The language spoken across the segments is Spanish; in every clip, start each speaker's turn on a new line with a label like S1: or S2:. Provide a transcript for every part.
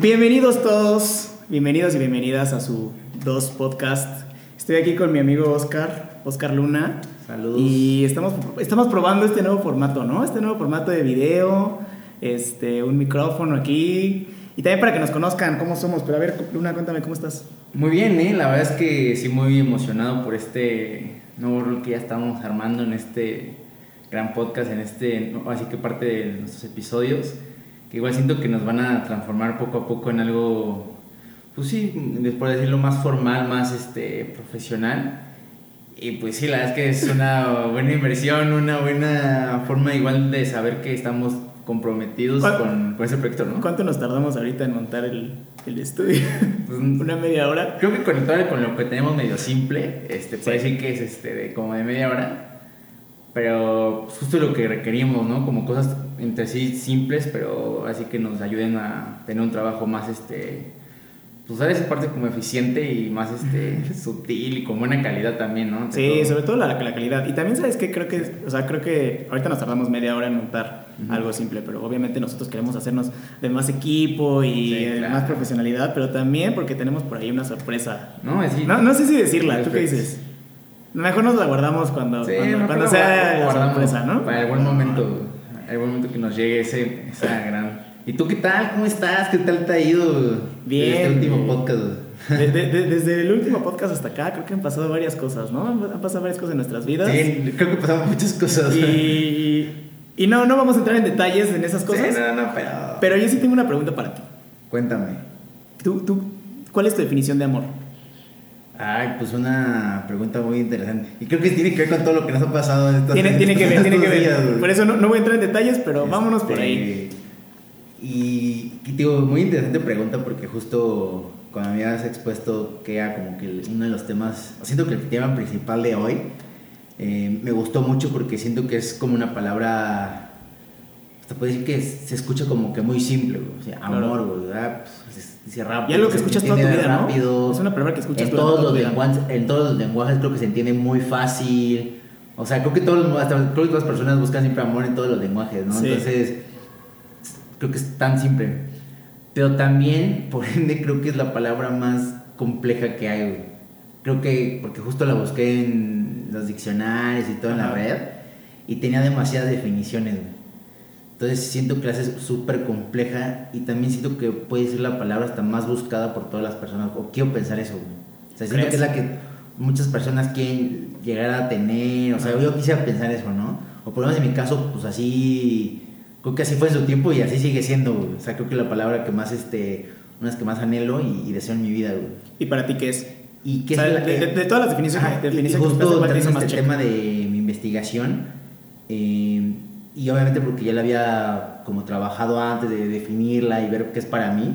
S1: Bienvenidos todos, bienvenidos y bienvenidas a su dos podcast. Estoy aquí con mi amigo Oscar, Oscar Luna.
S2: Saludos.
S1: Y estamos, estamos probando este nuevo formato, ¿no? Este nuevo formato de video, este, un micrófono aquí. Y también para que nos conozcan cómo somos. Pero a ver, Luna, cuéntame cómo estás.
S2: Muy bien, ¿eh? La verdad es que sí, muy emocionado por este nuevo rol que ya estamos armando en este gran podcast, en este, así que parte de nuestros episodios. Que igual siento que nos van a transformar poco a poco en algo, pues sí, por decirlo más formal, más este, profesional. Y pues sí, la verdad es que es una buena inversión, una buena forma igual de saber que estamos comprometidos con, con, ese proyecto, ¿no?
S1: ¿Cuánto nos tardamos ahorita en montar el, el estudio?
S2: Pues,
S1: ¿Una media hora?
S2: Creo que con, con lo que tenemos medio simple, este, puede decir que es este, de, como de media hora. Pero pues, justo lo que requerimos, ¿no? Como cosas entre sí simples, pero así que nos ayuden a tener un trabajo más, este, pues dar esa parte como eficiente y más este, sutil y con buena calidad también, ¿no?
S1: Entre sí, todo. sobre todo la, la, calidad. Y también, ¿sabes qué? Creo que, o sea, creo que ahorita nos tardamos media hora en montar uh -huh. algo simple, pero obviamente nosotros queremos hacernos de más equipo y
S2: Sí,
S1: de
S2: claro.
S1: más profesionalidad, pero también porque tenemos por ahí una sorpresa.
S2: No, es.
S1: No, no sé si decirla, ¿tú qué dices? Mejor nos la guardamos cuando,
S2: Sí,
S1: cuando, sea la sorpresa, ¿no?
S2: Para el buen momento, el buen momento que nos llegue ese, esa gran... ¿Y tú qué tal? ¿Cómo estás? ¿Qué tal te ha ido?
S1: Bien,
S2: Este último
S1: bien.
S2: podcast.
S1: De- de- de- desde el último podcast hasta acá, creo que han pasado varias cosas, ¿no? Han, pasado varias cosas en nuestras vidas.
S2: Sí, creo que pasamos muchas cosas.
S1: Y, y no, no vamos a entrar en detalles en esas cosas.
S2: Sí, no, no, pero...
S1: Pero yo sí tengo una pregunta para ti.
S2: Cuéntame.
S1: ¿Tú, tú, ¿Cuál es tu definición de amor?
S2: Ay, pues una pregunta muy interesante. Y creo que tiene que ver con todo lo que nos ha pasado en estos
S1: Tiene, tiene que ver, tiene que
S2: días,
S1: ver.
S2: güey.
S1: Por eso no, no voy a entrar en detalles, pero
S2: Este,
S1: vámonos por ahí.
S2: Y, y digo, muy interesante pregunta porque justo cuando me habías expuesto que era como que uno de los temas, siento que el tema principal de hoy eh, me gustó mucho porque siento que es como una palabra, hasta puede decir que se escucha como que muy simple, güey. o sea, amor, güey, ¿verdad? Pues, se dice rápido.
S1: Y algo que
S2: se
S1: escuchas toda tu vida,
S2: rápido.
S1: ¿no? Es una palabra que escuchas
S2: en todos, los lenguajes, en todos los lenguajes creo que se entiende muy fácil. O sea, creo que, todos, hasta, creo que todas las personas buscan siempre amor en todos los lenguajes, ¿no?
S1: Sí.
S2: Entonces, creo que es tan simple. Pero también, por ende, creo que es la palabra más compleja que hay, güey. Creo que, porque justo la busqué en los diccionarios y todo en la red, y tenía demasiadas definiciones, güey. Entonces siento que la hace súper compleja y también siento que puede ser la palabra hasta más buscada por todas las personas. O quiero pensar eso, güey. O sea, siento
S1: ¿Crees?
S2: que es la que muchas personas quieren llegar a tener. O sea, yo quisiera pensar eso, ¿no? O por lo menos en mi caso, pues así. Creo que así fue en su tiempo y así sigue siendo, güey. O sea, creo que la palabra que más, este. Unas que más anhelo y, y deseo en mi vida, güey.
S1: ¿Y para ti qué es?
S2: Y
S1: O
S2: que
S1: sea,
S2: es la
S1: de,
S2: que-
S1: de- de todas las definiciones,
S2: y-
S1: definiciones
S2: y
S1: que
S2: justo
S1: buscaste, ¿cuál te hizo
S2: también
S1: más
S2: este tema de mi investigación eh, y obviamente porque ya la había como trabajado antes de definirla y ver qué es para mí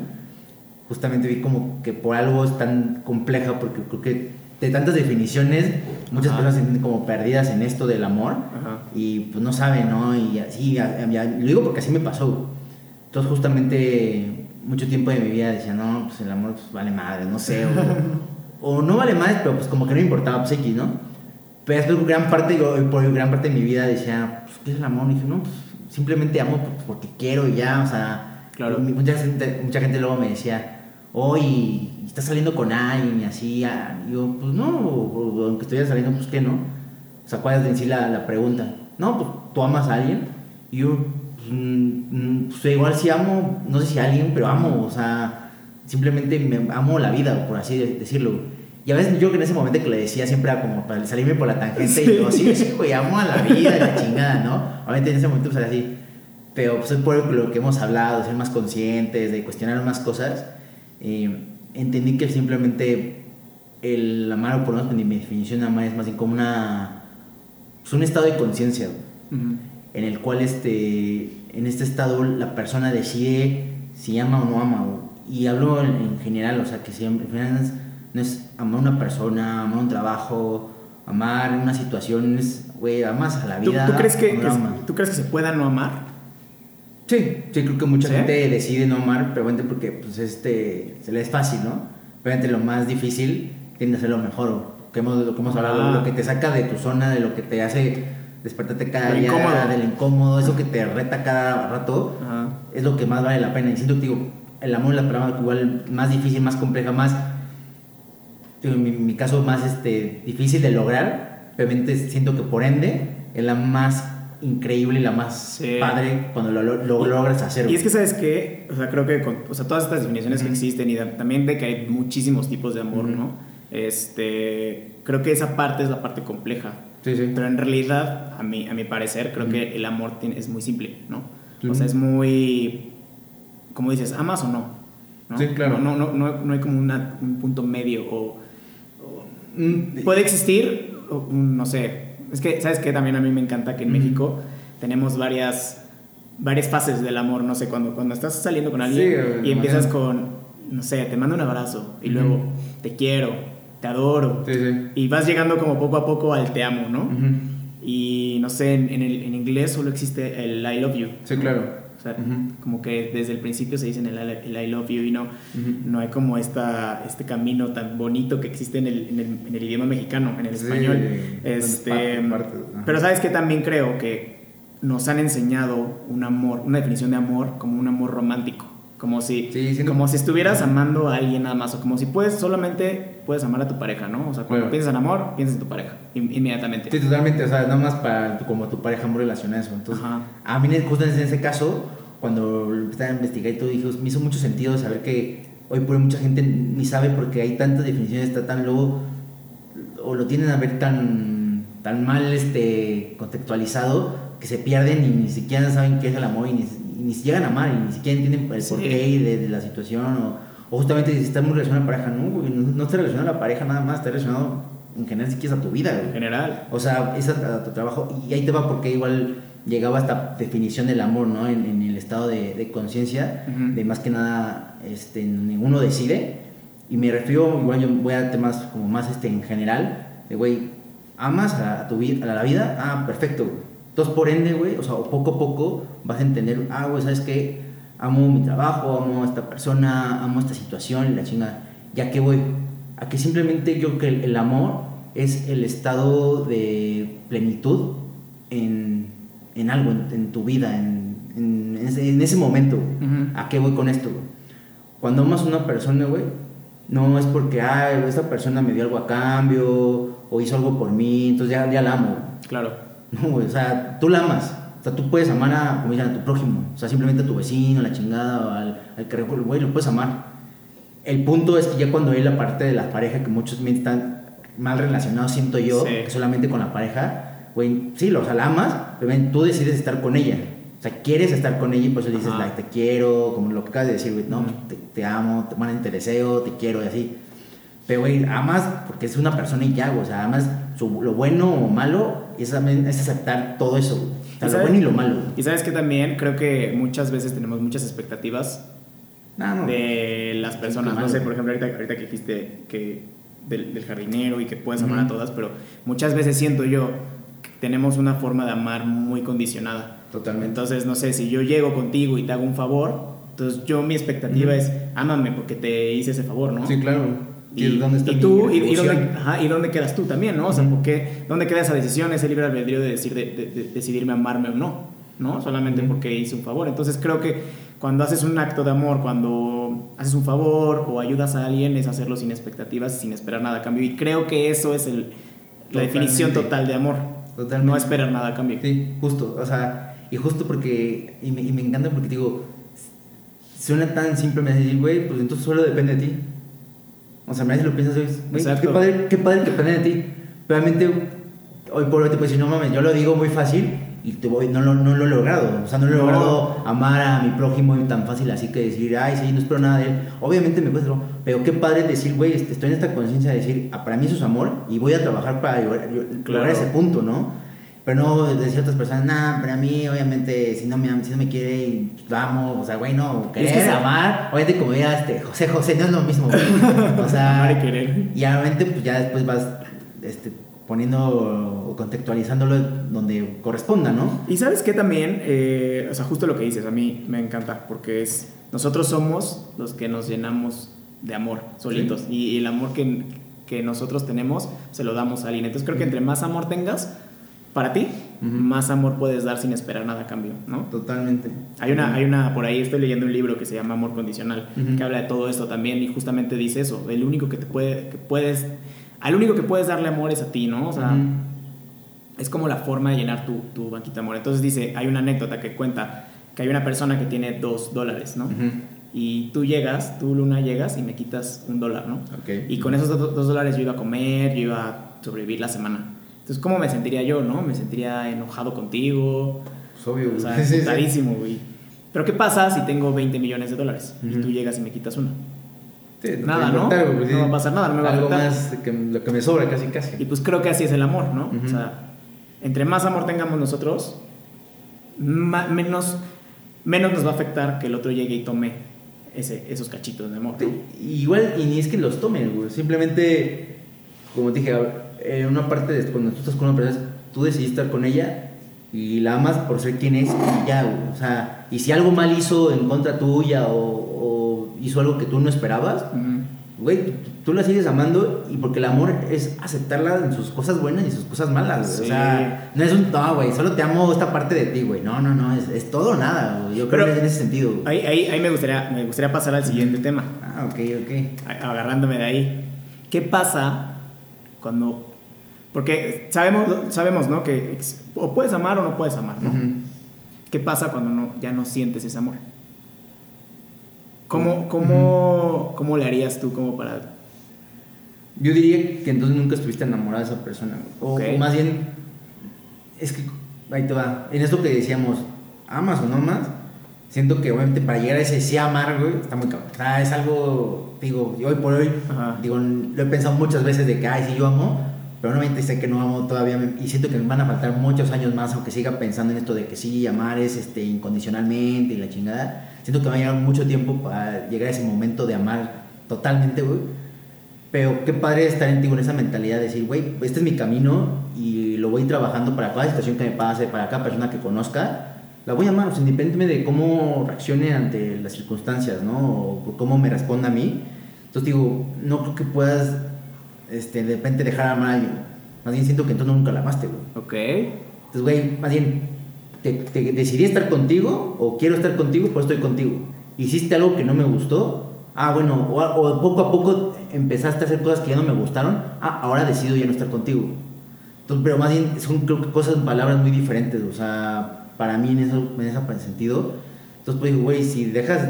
S2: justamente vi como que por algo es tan compleja porque creo que de tantas definiciones muchas
S1: Ajá.
S2: personas se sienten como perdidas en esto del amor
S1: Ajá.
S2: y pues no saben, ¿no? Y así, ya- ya- lo digo porque así me pasó. Entonces justamente mucho tiempo de mi vida decía, no, pues el amor pues, vale madre, no sé, o, o no vale madre, pero pues como que no me importaba, pues X, ¿no? Pero gran parte, yo, por gran parte de mi vida decía, pues ¿qué es el amor? Y dije, no, pues simplemente amo por- porque quiero y ya, o sea,
S1: Claro.
S2: mucha gente, mucha gente luego me decía, hoy estás saliendo con alguien y así, ah", y yo, pues no, o- aunque estuviera saliendo, pues qué, ¿no? O sea, ¿cuál es en sí la, la pregunta? No, pues tú amas a alguien. Y yo, pues, mm, mm, pues, igual sí amo, no sé si a alguien, pero amo, o sea, simplemente me amo la vida, por así de- decirlo. Y a veces yo que en ese momento que le decía siempre era como para salirme por la tangente
S1: Sí.
S2: y yo, sí, sí, güey, amo a la vida, y la chingada, ¿no? Obviamente en ese momento pues era así. Pero pues es por lo que hemos hablado, ser más conscientes, de cuestionar más cosas. eh, entendí que simplemente el amar, o por lo menos mi definición de amar es más bien como una... Es un estado de conciencia, güey,
S1: Ujú.
S2: en el cual este, en este estado la persona decide si ama o no ama. güey. Y hablo en, en general, o sea, que siempre, al final no es, amar a una persona, amar un trabajo, amar una situación, es, güey, amas a la
S1: ¿Tú,
S2: vida.
S1: tú crees que, que-. ¿Tú crees que se pueda no amar?
S2: Sí, sí, creo que mucha
S1: ¿Sí?
S2: gente decide no amar, pero obviamente porque pues, este, se le es fácil, ¿no? Obviamente lo más difícil tiende a ser lo mejor, que hemos, lo que hemos hablado,
S1: Ah.
S2: lo que te saca de tu zona, de lo que te hace despertarte cada día, del incómodo, eso que te reta cada rato,
S1: Ajá.
S2: es lo que más vale la pena. Y siento que digo, el amor es la palabra igual más difícil, más compleja, más, en mi, mi caso, más este, difícil de lograr. Obviamente siento que por ende es la más increíble y la más
S1: Sí.
S2: padre cuando lo, lo- lo logras hacer.
S1: Y es que, ¿sabes qué? O sea, creo que con o sea, todas estas definiciones que existen y también de que hay muchísimos tipos de amor. ¿no? Este, creo que esa parte es la parte compleja.
S2: Sí, sí.
S1: Pero en realidad, a mi, a mi parecer, creo que el amor tiene- es muy simple, ¿no? O sea, es muy, como dices, amas o no. ¿no?
S2: Sí, claro.
S1: No, no, no, hay como una- un punto medio o, puede existir, un- no sé, es que, ¿sabes qué? También a mí me encanta que en
S2: Ujú.
S1: México tenemos varias, varias fases del amor, no sé, cuando, cuando estás saliendo con alguien
S2: Sí,
S1: y empiezas con, no sé, te mando un abrazo y luego te quiero, te adoro
S2: Sí, sí.
S1: y vas llegando como poco a poco al te amo, ¿no?
S2: Ujú.
S1: Y no sé, en, en el, en inglés solo existe el I love you.
S2: Sí, claro.
S1: O sea, como que desde el principio se dicen el, I- el I love you y no, no hay como esta, este camino tan bonito que existe en el, en el, en el idioma mexicano, en el
S2: Sí,
S1: español. Este,
S2: parte- parte, ajá.
S1: pero sabes que también creo que nos han enseñado un amor, una definición de amor como un amor romántico. Como si,
S2: Sí,
S1: como si estuvieras amando a alguien nada más, o como si puedes solamente puedes amar a tu pareja, ¿no? O sea, cuando
S2: Claro.
S1: piensas en amor, piensas en tu pareja, in- inmediatamente.
S2: Sí, totalmente, o sea, nada más para tu- como tu pareja muy relacionada a eso. Entonces,
S1: Ajá.
S2: a mí justo en ese caso, cuando lo empecé a investigar y todo, dije, me hizo mucho sentido saber que hoy por hoy mucha gente ni sabe porque hay tantas definiciones, está tan luego, o lo tienen a ver tan, tan mal este, contextualizado, que se pierden y ni siquiera saben qué es el amor y ni, y ni llegan a amar y ni siquiera entienden el
S1: Sí.
S2: porqué de, de la situación o, o justamente si está muy relacionado a la pareja, no, güey, no, no está relacionado a la pareja nada más, está relacionado en general si quieres a tu vida, güey.
S1: En general.
S2: O sea, es a, a tu trabajo. Y ahí te va porque igual llegaba esta definición del amor, ¿no? En, en el estado de, de conciencia,
S1: Ujú.
S2: de más que nada, este, ninguno decide. Y me refiero, igual yo voy a temas como más este, en general, de, güey, amas a, tu vida, a la vida, ah, perfecto. güey. Entonces, por ende, güey, o sea, poco a poco vas a entender, ah, güey, ¿sabes qué? Amo mi trabajo, amo a esta persona, amo esta situación, y la chinga. Ya que voy, a que simplemente yo creo que el, el amor es el estado de plenitud en, en algo, en, en tu vida, en, en ese, en ese momento.
S1: Ujú.
S2: ¿A qué voy con esto? güey? Cuando amas a una persona, güey, no es porque, ah, esta persona me dio algo a cambio o hizo algo por mí, entonces ya, ya la amo. güey.
S1: Claro.
S2: No, güey, o sea, tú la amas. O sea, tú puedes amar a, como dicen, a tu prójimo. O sea, simplemente a tu vecino, a la chingada, o al, al que güey, lo puedes amar. El punto es que ya cuando hay la parte de la pareja, que muchos están mal relacionados, siento yo,
S1: Sí.
S2: que solamente con la pareja, güey, sí, o sea, la amas, pero tú decides estar con ella. O sea, quieres estar con ella y por eso le dices, like, te quiero, como lo que acabas de decir, güey, no, te, te amo, te, bueno, te deseo, te quiero y así. Pero, güey, amas porque es una persona y ya, o sea, amas su- lo bueno o malo, y es, también- es aceptar todo eso. O sea,
S1: ¿Y
S2: lo
S1: sabes-
S2: bueno y lo malo.
S1: Y sabes que también creo que muchas veces tenemos muchas expectativas
S2: No, no.
S1: de las personas. No sé, por ejemplo, ahorita, ahorita que dijiste que del, del jardinero y que puedes amar a
S2: Ujú.
S1: todas, pero muchas veces siento yo que tenemos una forma de amar muy condicionada.
S2: Totalmente.
S1: Entonces, no sé, si yo llego contigo y te hago un favor, entonces yo mi expectativa
S2: Ujú.
S1: es, ámame porque te hice ese favor, ¿no?
S2: Sí, claro.
S1: Y,
S2: dónde está
S1: y tú, y, y dónde, ajá, y dónde quedas tú también, ¿no? O sea, porque, ¿dónde queda esa decisión, ese libre albedrío de, decir, de, de- de decidirme amarme o no? ¿No? Solamente
S2: Ujú.
S1: porque hice un favor. Entonces creo que cuando haces un acto de amor, cuando haces un favor o ayudas a alguien, es hacerlo sin expectativas, sin esperar nada a cambio. Y creo que eso es el, la definición total de amor.
S2: Totalmente.
S1: No esperar nada a cambio.
S2: Sí, justo, o sea, y justo porque, y me, y me encanta porque digo, suena tan simple, me decir, güey, pues entonces solo depende de ti. O sea, me si lo piensas hoy, güey, qué padre, qué padre que depende de ti. Realmente, hoy por hoy te puedes decir, no mames, yo lo digo muy fácil y te voy, no, lo, no lo he logrado. O sea, no lo he
S1: No.
S2: logrado amar a mi prójimo tan fácil así que decir, ay, sí, no espero nada de él. Obviamente me cuesta, pero qué padre decir, güey, este, estoy en esta conciencia de decir, para mí eso es amor y voy a trabajar para lograr, lograr
S1: Claro.
S2: ese punto, ¿no? Pero no decir a otras personas, nah, para mí, obviamente, si no me, si no me quiere, vamos, o sea, güey, no,
S1: Es que
S2: querer, amar, obviamente, como diga este, José José, no es lo mismo, güey. O sea,
S1: Amar y querer.
S2: y obviamente, pues ya después vas este, poniendo o contextualizándolo donde corresponda, ¿no?
S1: Y sabes que también, Eh, o sea, justo lo que dices, a mí me encanta, porque es, nosotros somos los que nos llenamos de amor solitos, y, y el amor que, que nosotros tenemos se lo damos a alguien. Entonces creo que entre más amor tengas para ti, más amor puedes dar sin esperar nada a cambio, ¿no?
S2: Totalmente.
S1: Hay una, hay una, por ahí estoy leyendo un libro que se llama Amor Condicional, que habla de todo esto también y justamente dice eso, el único que te puede, que puedes, al único que puedes darle amor es a ti, ¿no? O sea, es como la forma de llenar tu, tu banquita de amor. Entonces dice, hay una anécdota que cuenta que hay una persona que tiene dos dólares, ¿no? Y tú llegas, tú Luna llegas y me quitas un dólar, ¿no?
S2: Ok.
S1: Y con esos do- dos dólares yo iba a comer, yo iba a sobrevivir la semana. Entonces, ¿cómo me sentiría yo, no? Me sentiría enojado contigo,
S2: Es obvio,
S1: o sea,
S2: güey.
S1: Güey. Pero ¿qué pasa si tengo 20 millones de dólares y
S2: Ujú.
S1: tú llegas y me quitas uno?
S2: Sí, te
S1: Nada,
S2: va a
S1: ¿no?
S2: importar, güey, sí.
S1: No va a pasar nada, no me va a
S2: Algo
S1: afectar.
S2: más que lo que me sobra casi casi.
S1: Y pues creo que así es el amor, ¿no?
S2: Ujú.
S1: O sea, entre más amor tengamos nosotros, ma- menos, menos nos va a afectar que el otro llegue y tome ese, esos cachitos de amor. ¿no?
S2: Igual, y ni es que los tomen, güey. Simplemente, como te dije, en una parte de cuando tú estás con una persona, tú decidiste estar con ella y la amas por ser quien es y ya, güey. O sea, y si algo mal hizo en contra tuya o, o hizo algo que tú no esperabas,
S1: Ujú.
S2: güey, tú, tú la sigues amando y porque el amor es aceptarla en sus cosas buenas y sus cosas malas, güey. O
S1: Sí.
S2: sea, no es un, no, güey, solo te amo esta parte de ti, güey. No, no, no, es, es todo o nada, güey. Yo creo
S1: Pero-
S2: que es en ese sentido. güey.
S1: Ahí, ahí, ahí me, gustaría, me gustaría pasar al siguiente tema.
S2: Ah, ok, ok.
S1: agarrándome de ahí. ¿Qué pasa cuando... Porque sabemos, sabemos ¿no? Que o puedes amar o no puedes amar, ¿no?
S2: Ujú.
S1: ¿Qué pasa cuando no, ya no sientes ese amor? ¿Cómo, cómo, ¿Cómo le harías tú como para...
S2: Yo diría que entonces nunca estuviste enamorada de esa persona. O,
S1: Ok.
S2: o más bien, es que ahí te va. En esto que decíamos, amas o no amas, siento que obviamente para llegar a ese sí amar, güey, está muy cabrón. O sea, es algo, digo, hoy por hoy,
S1: Ajá.
S2: digo, lo he pensado muchas veces de que, ay, sí, yo amo, pero obviamente sé que no amo todavía me- y siento que me van a faltar muchos años más, aunque siga pensando en esto de que sí, amar es este, incondicionalmente y la chingada. Siento que va a llegar mucho tiempo para llegar a ese momento de amar totalmente, güey. Pero qué padre estar en ti con esa mentalidad de decir, güey, este es mi camino y lo voy trabajando para cada situación que me pase, para cada persona que conozca. La voy a amar, o sea, independientemente de cómo reaccione ante las circunstancias, ¿no? O cómo me responda a mí. Entonces digo, no creo que puedas, este, de repente dejar de amar a alguien. Más bien siento que entonces nunca la amaste, güey.
S1: Ok.
S2: Entonces, güey, más bien, te, te- decidí estar contigo o quiero estar contigo, pues estoy contigo. Hiciste algo que no me gustó, ah, bueno, o, o poco a poco empezaste a hacer cosas que ya no me gustaron, ah, ahora decido ya no estar contigo. Entonces, pero más bien son creo que cosas, palabras muy diferentes, o sea, para mí en, eso, en ese sentido. Entonces, pues digo, güey, si dejas,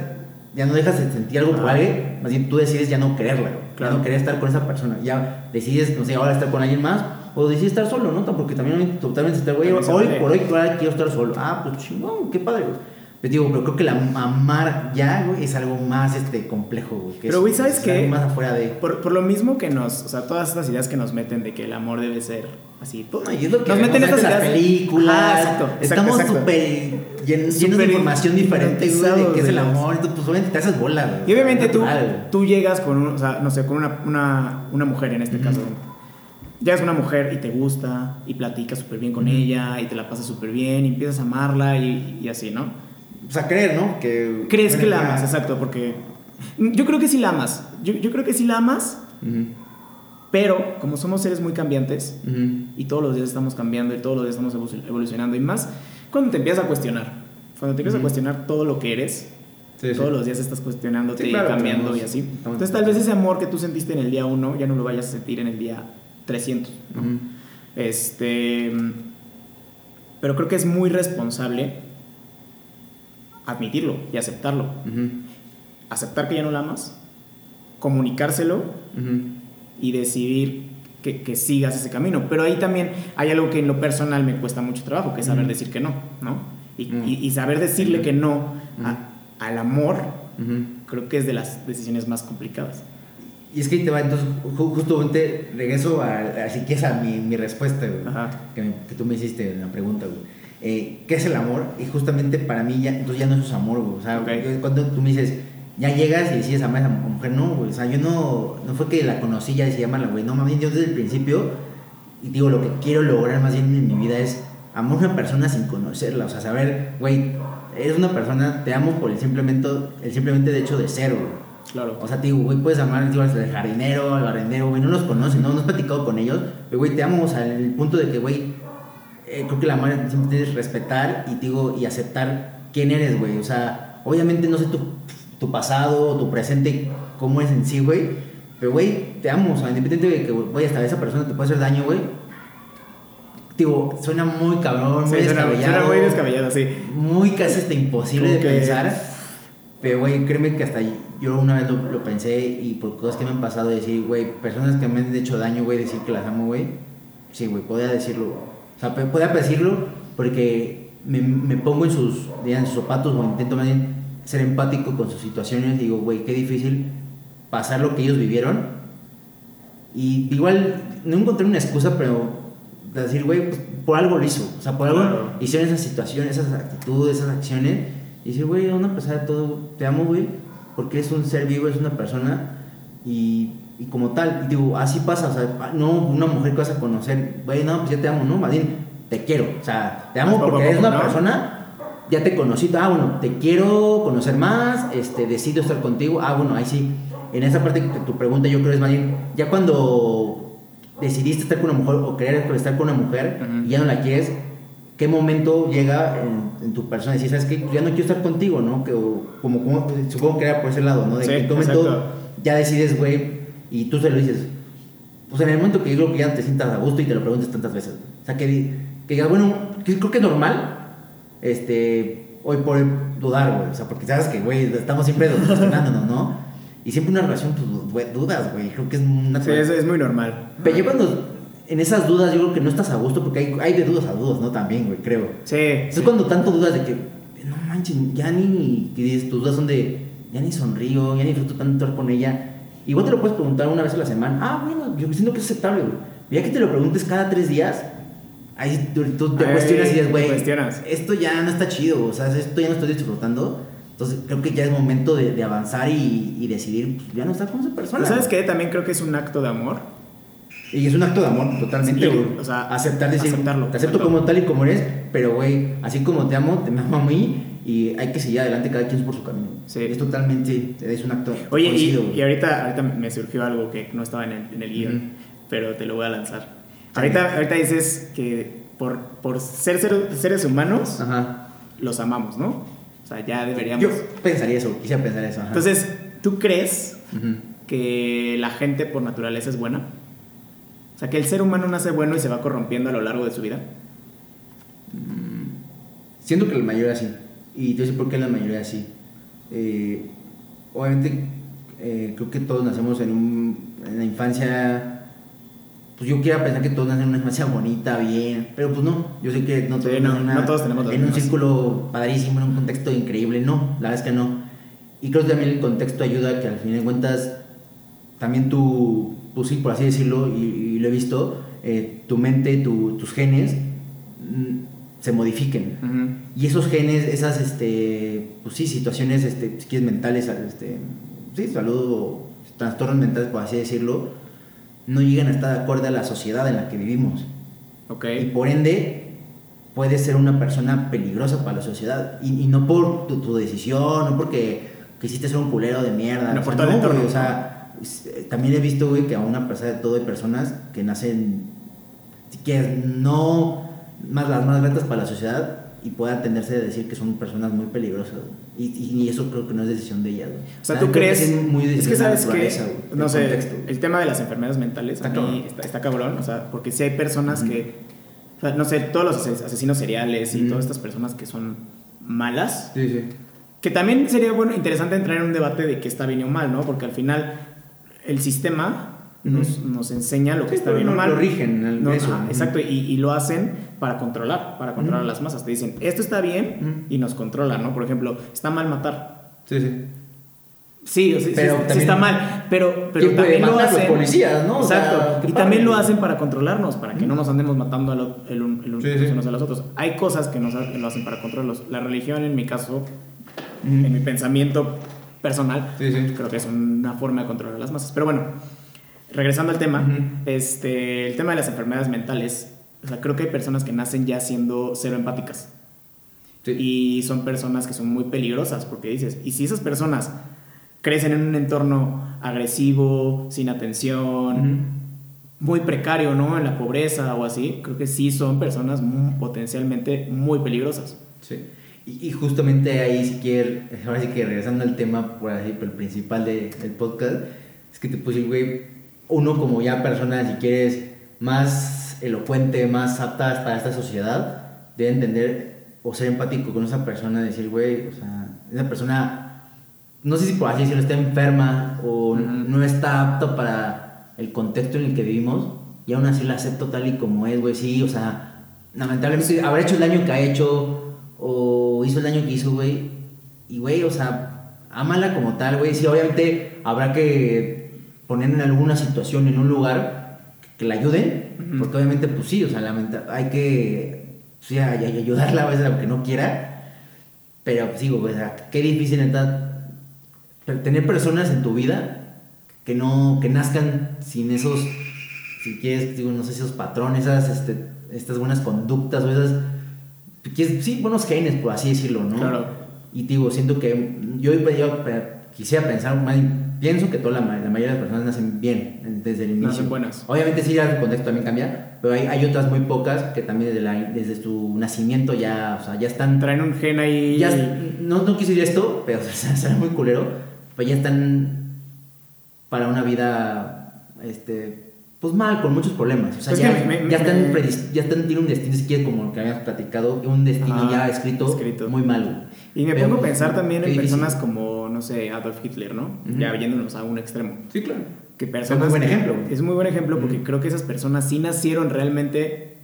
S2: ya no dejas de sentir algo por alguien, más bien tú decides ya no quererla,
S1: Claro.
S2: no querer estar con esa persona, ya decides, no sé, ahora estar con alguien más, o decides estar solo, ¿no? Porque también totalmente estar, güey,
S1: También se
S2: hoy por hoy ahora quiero estar solo. Ah, pues chingón, qué padre, güey. Pero digo, pero creo que la amar ya, güey, es algo más este, complejo, güey. que
S1: Pero,
S2: es-
S1: güey, ¿sabes
S2: es
S1: qué?
S2: más afuera de...
S1: Por, por lo mismo que nos... O sea, todas estas ideas que nos meten de que el amor debe ser así... todo-
S2: No, y es lo que
S1: nos meten estas
S2: las
S1: ideas...
S2: películas.
S1: Ah, exacto,
S2: Estamos súper llen- llenos de información diferente, güey, de qué es el amor. Pues obviamente te haces bola, güey.
S1: Y obviamente
S2: Es
S1: tú, tú llegas con, un- o sea, no sé, con una, una, una mujer en este caso. Llegas con una mujer y te gusta y platicas súper bien con ella y te la pasas súper bien y empiezas a amarla y, y así, ¿no?
S2: O sea, creer, ¿no? Que...
S1: Crees que la amas, exacto, porque yo creo que sí la amas. Yo, yo creo que sí la amas, pero como somos seres muy cambiantes y todos los días estamos cambiando y todos los días estamos evolu- evolucionando y más cuando te empiezas a cuestionar. Cuando te empiezas a cuestionar todo lo que eres,
S2: Sí, sí.
S1: todos los días estás cuestionándote
S2: Sí, claro,
S1: y cambiando
S2: estamos-
S1: y así. Entonces tal vez ese amor que tú sentiste en el día 1 ya no lo vayas a sentir en el día 300. ¿no?
S2: Ujú.
S1: Este, pero creo que es muy responsable admitirlo y aceptarlo.
S2: Ujú,
S1: Aceptar que ya no la amas, comunicárselo
S2: ujú.
S1: y decidir que, que sigas ese camino. Pero ahí también hay algo que en lo personal me cuesta mucho trabajo, que es saber
S2: Ujú.
S1: decir que no, ¿no? Y, y- y saber decirle que no a- al amor, creo que es de las decisiones más complicadas.
S2: Y es que ahí te va, entonces, ju- justamente regreso a, a si quieres a mi, mi respuesta, güey, que, me- que tú me hiciste en la pregunta, güey. Eh, ¿Qué es el amor? Y justamente para mí ya, entonces ya no es amor, güey. O sea,
S1: Ok.
S2: yo- cuando tú me dices, ya llegas y decides amar a esa mujer, no, güey. O sea, yo no, no fue que la conocí ya decidí amarla, güey. No, más bien yo desde el principio, y digo, lo que quiero lograr más bien en mi vida es amar a una persona sin conocerla. O sea, saber, güey, eres una persona, te amo por el simplemente, el simplemente de hecho de ser, güey.
S1: Claro.
S2: O sea, te digo, güey, puedes amar digo, al jardinero, al barrendero, güey, no los conoces, no, no has platicado con ellos, pero, güey, te amo, o sea, el punto de que, güey, eh, creo que el amor siempre tienes que respetar y, digo, y aceptar quién eres, güey. O sea, obviamente no sé tu, tu pasado, tu presente, cómo es en sí, güey. Pero, güey, te amo. O sea, independientemente de que, güey, hasta esa persona te puede hacer daño, güey. Digo, suena muy cabrón, muy
S1: suena,
S2: descabellado.
S1: suena muy descabellado, sí.
S2: Muy casi hasta imposible de
S1: Como
S2: pensar. Pero, güey, créeme que hasta yo una vez lo, lo pensé y por cosas que me han pasado, decir, güey, personas que me han hecho daño, güey, decir que las amo, güey. Sí, güey, podía decirlo. O sea, podía decirlo porque me, me pongo en sus, digan, sus zapatos o intento más bien ser empático con sus situaciones. Digo, güey, qué difícil pasar lo que ellos vivieron. Y igual, no encontré una excusa, pero decir, güey, pues por algo lo hizo. O sea, por algo
S1: Claro.
S2: hicieron esas situaciones, esas actitudes, esas acciones. Y decir, güey, una pesar de todo, te amo, güey, porque es un ser vivo, es una persona. Y, y como tal, y digo, así pasa, o sea, no una mujer que vas a conocer, güey, no, pues ya te amo, no, más bien, te quiero. O sea, te amo porque eres una
S1: ¿no?
S2: persona, ya te conocí, ah, bueno, te quiero conocer más, este, decido estar contigo, ah, bueno, ahí sí. En esa parte que tu pregunta yo creo es más bien, ya cuando decidiste estar con una mujer o querer estar con una mujer
S1: Ujú.
S2: y ya no la quieres, ¿qué momento llega en, en tu persona? Decir, ¿sabes? Pues ya no quiero estar contigo, ¿no? Que, o como, como- supongo que era por ese lado, ¿no? De
S1: Sí,
S2: que qué momento
S1: exacto.
S2: ya decides, güey, y tú se lo dices. Pues en el momento que yo creo que ya te sientas a gusto y te lo preguntes tantas veces. O sea, que, que digas, bueno, que creo que es normal, este, hoy por dudar, güey. O sea, porque sabes que, güey, estamos siempre cuestionándonos, ¿no? Y siempre una relación, pues, dudas, güey. Creo que es una
S1: Sí, es, es muy normal.
S2: Pero yo cuando, en esas dudas, yo creo que no estás a gusto, porque hay, hay de dudas a dudas, ¿no? También, güey, creo.
S1: Sí.
S2: Es
S1: sí.
S2: cuando tanto dudas de que, no manches, ya ni, que dices, tus dudas son de, ya ni sonrío, ya ni disfruto tanto estar con ella. Igual te lo puedes preguntar una vez a la semana. Ah, bueno, yo siento que es aceptable, güey. Ya que te lo preguntes cada tres días, ahí tú, tú te cuestionas y dices, güey, esto ya no está chido, o sea, esto ya no estoy disfrutando. Entonces creo que ya es momento de, de avanzar y, y decidir, pues, ya no estar con esa persona.
S1: ¿Sabes qué? También creo que es un acto de amor.
S2: Y es un acto de amor, totalmente,
S1: Sí,
S2: güey.
S1: o sea,
S2: aceptar, decir,
S1: aceptarlo,
S2: te acepto como tal y como eres, pero, güey, así como te amo, te amo a mí y hay que seguir adelante cada quien por su camino.
S1: Sí.
S2: Es totalmente, es un acto
S1: Oye, y, y ahorita, ahorita me surgió algo que no estaba en el, en el guion,
S2: Ujú.
S1: pero te lo voy a lanzar. Ahorita, ahorita dices que por, por ser ser- seres humanos,
S2: Ajá.
S1: los amamos, ¿no? O sea, ya deberíamos.
S2: Yo pensaría eso, quisiera pensar eso. Ajá.
S1: Entonces, ¿tú crees
S2: Ujú.
S1: que la gente por naturaleza es buena? O sea, que el ser humano nace bueno y se va corrompiendo a lo largo de su vida.
S2: Siento que la mayoría sí. Y te voy a decir por qué la mayoría sí. Eh, obviamente, eh, creo que todos nacemos en, un, en la infancia. Pues yo quiero pensar que todos nacen en una infancia bonita, bien. Pero pues no. Yo sé que no
S1: Sí,
S2: todos,
S1: no,
S2: en
S1: no todos tenemos
S2: En un círculo padrísimo, en un contexto increíble. No, la verdad es que no. Y creo que también el contexto ayuda a que al fin de cuentas también tu, pues sí, por así decirlo, y, y lo he visto, eh, tu mente, tu- tus genes mm, se modifiquen. Y esos genes, esas, este, pues sí, situaciones, este, si quieres, mentales, este, sí, salud o trastornos mentales, por así decirlo, no llegan a estar acorde a la sociedad en la que vivimos.
S1: Ok.
S2: Y por ende, puedes ser una persona peligrosa para la sociedad. Y, y no por tu, tu decisión, no porque quisiste ser un culero de mierda.
S1: No,
S2: o sea, no, güey, o sea, eh, también he visto, güey, que a una persona de todo hay personas que nacen, quieres, no más las más gratas para la sociedad y pueda tenderse a decir que son personas muy peligrosas. güey. Y, y eso creo que no es decisión de ellas. güey.
S1: O sea,
S2: Ah,
S1: tú
S2: creo que
S1: crees.
S2: es muy
S1: es que sabes que. No sé,
S2: contexto,
S1: el tema de las enfermedades mentales
S2: Está
S1: a mí
S2: cabrón.
S1: está, está cabrón. O sea, porque si hay personas
S2: Ujú.
S1: que. o sea, no sé, todos los ase- asesinos seriales y
S2: Ujú.
S1: todas estas personas que son malas.
S2: Sí, sí.
S1: Que también sería bueno, interesante entrar en un debate de qué está bien o mal, ¿no? Porque al final el sistema nos,
S2: Ujú.
S1: nos enseña lo que
S2: Sí,
S1: está bien o mal.
S2: lo rigen, el-
S1: No,
S2: eso. Ujú.
S1: exacto, y, y lo hacen para controlar, para controlar a las masas. Te dicen, esto está bien y nos controla, ¿no? Por ejemplo, está mal matar.
S2: Sí, sí.
S1: Sí, sí,
S2: Pero
S1: sí está mal, pero, pero
S2: ¿Quién puede
S1: también lo?
S2: Los
S1: hacen.
S2: policías, ¿no? O
S1: Exacto.
S2: sea,
S1: y también lo hacen para controlarnos, para que no nos andemos matando al el, un- el
S2: Sí,
S1: unos a los otros. Hay cosas que nos lo hacen para controlarlos. La religión, en mi caso, en mi pensamiento personal, creo que es una forma de controlar a las masas. Pero bueno, regresando al tema, este, el tema de las enfermedades mentales, o sea, creo que hay personas que nacen ya siendo cero empáticas.
S2: Sí.
S1: Y son personas que son muy peligrosas, porque dices, y si esas personas crecen en un entorno agresivo, sin atención, muy precario, ¿no? En la pobreza o así, creo que sí son personas muy- potencialmente muy peligrosas.
S2: Sí. Y, y justamente ahí, si quieres, ahora sí que regresando al tema, por así, el principal de- del podcast, es que te puse, güey, uno como ya persona, si quieres, más elocuente, más apta para esta sociedad, debe entender o ser empático con esa persona, decir, güey, o sea, esa persona, no sé si por así decirlo, está enferma o no está apto para el contexto en el que vivimos, y aún así la acepto tal y como es, güey, sí, o sea, lamentablemente habrá hecho el daño que ha hecho o hizo el daño que hizo, güey. Y, güey, o sea, ámala como tal, güey. Sí, obviamente habrá que poner en alguna situación, en un lugar que la porque obviamente, pues sí, o sea, lamenta- hay que sí, ay- ay- ayudarla a veces aunque no quiera. Pero, pues digo, o sea, qué difícil per- tener personas en tu vida que no, que nazcan sin esos, si quieres, digo, no sé, esos patrones, esas, este, estas buenas conductas o esas, que- sí, buenos genes, por así decirlo, ¿no?
S1: Claro.
S2: Y digo, siento que yo, yo eh, quisiera pensar, más pienso que toda la, la mayoría de las personas nacen bien desde el inicio.
S1: Nacen buenas.
S2: Obviamente sí, el contexto también cambia, pero hay, hay otras muy pocas que también desde, la, desde su nacimiento ya, o sea, ya están
S1: Traen un gen ahí.
S2: ya, no, no quise decir esto, pero o sea, será muy culero. Pues ya están para una vida, este, pues mal, con muchos problemas. O sea,
S1: Pues
S2: ya,
S1: me- me-
S2: ya están, predis- ya están, tienen un destino, si quieres, como lo que habíamos platicado, un destino ya escrito,
S1: escrito.
S2: muy mal. güey.
S1: Y me
S2: Pero,
S1: pongo a pensar también en
S2: difícil.
S1: personas como, no sé, Adolf Hitler, ¿no? Ya yéndonos a un extremo.
S2: Sí, claro.
S1: Que
S2: Es muy buen ejemplo.
S1: Es muy buen ejemplo porque creo que esas personas sí nacieron realmente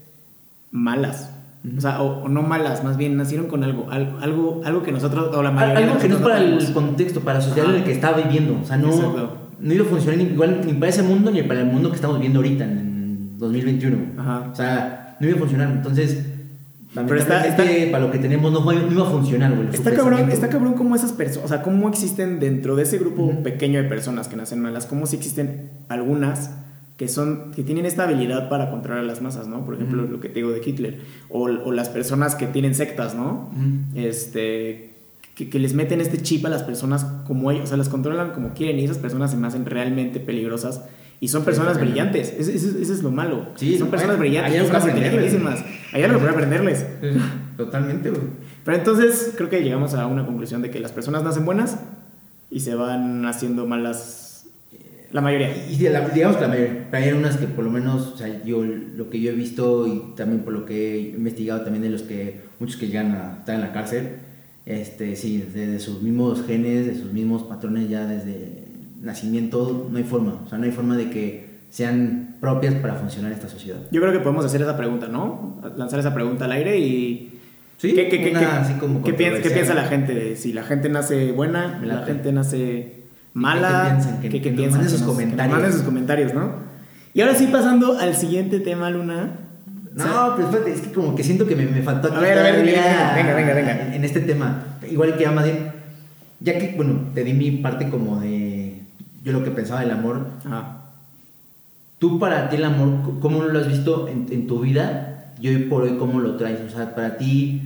S1: malas. O sea, o, o no malas, más bien nacieron con algo, algo, algo, que nosotros, o la mayoría
S2: Algo
S1: de
S2: que no es para el contexto, para la sociedad en el que estaba viviendo. O sea, no,
S1: Exacto.
S2: No iba a funcionar ni, igual ni para ese mundo ni para el mundo que estamos viviendo ahorita, en 2021.
S1: Ajá.
S2: O sea, no iba a funcionar. Entonces,
S1: Pero está- está-
S2: para lo que tenemos no, no iba a funcionar, güey.
S1: Está cabrón, está cabrón cómo esas personas, o sea, cómo existen dentro de ese grupo
S2: Ujú.
S1: pequeño de personas que nacen malas, cómo sí existen algunas que son que tienen esta habilidad para controlar a las masas, ¿no? Por ejemplo,
S2: Ujú.
S1: lo que te digo de Hitler o, o las personas que tienen sectas, ¿no?
S2: Ujú.
S1: Este que, que les meten este chip a las personas como ellos, o sea, las controlan como quieren y esas personas se me hacen realmente peligrosas y son personas brillantes, ese es lo malo.
S2: Sí,
S1: son
S2: no,
S1: personas brillantes,
S2: algo
S1: personas
S2: que aprenderles.
S1: inteligentísimas. Hay algo para aprenderles.
S2: Totalmente, güey.
S1: Pero entonces creo que llegamos a una conclusión de que las personas nacen buenas y se van haciendo malas la mayoría.
S2: Y de la- digamos que la mayoría, pero hay unas que por lo menos, o sea, yo lo que yo he visto y también por lo que he investigado también de los que, muchos que llegan a estar en la cárcel, este, sí, desde sus mismos genes, de sus mismos patrones ya desde nacimiento, no hay forma, o sea, no hay forma de que sean propias para funcionar esta sociedad.
S1: Yo creo que podemos hacer esa pregunta, ¿no? Lanzar esa pregunta al aire y...
S2: Sí,
S1: ¿Qué, qué- qué-
S2: una
S1: qué-
S2: así como
S1: qué piensa, qué
S2: controversial.
S1: piensa la gente de si la gente nace buena, la gente nace mala?
S2: ¿Qué piensan? Que-
S1: ¿Qué, qué
S2: que nos
S1: piensan?
S2: manden sus comentarios.
S1: manden sus comentarios, ¿no? Y ahora sí, pasando al siguiente tema, Luna.
S2: No,
S1: O sea,
S2: pero espérate, es que como que siento que me, me faltó aquí
S1: A ver, a ver,
S2: todavía
S1: venga, venga, venga.
S2: En, este tema. Igual que bien, ya que, bueno, te di mi parte como de yo lo que pensaba del amor.
S1: ajá.
S2: Tú para ti el amor, ¿cómo lo has visto en, en tu vida? Y hoy por hoy, ¿cómo lo traes? O sea, para ti,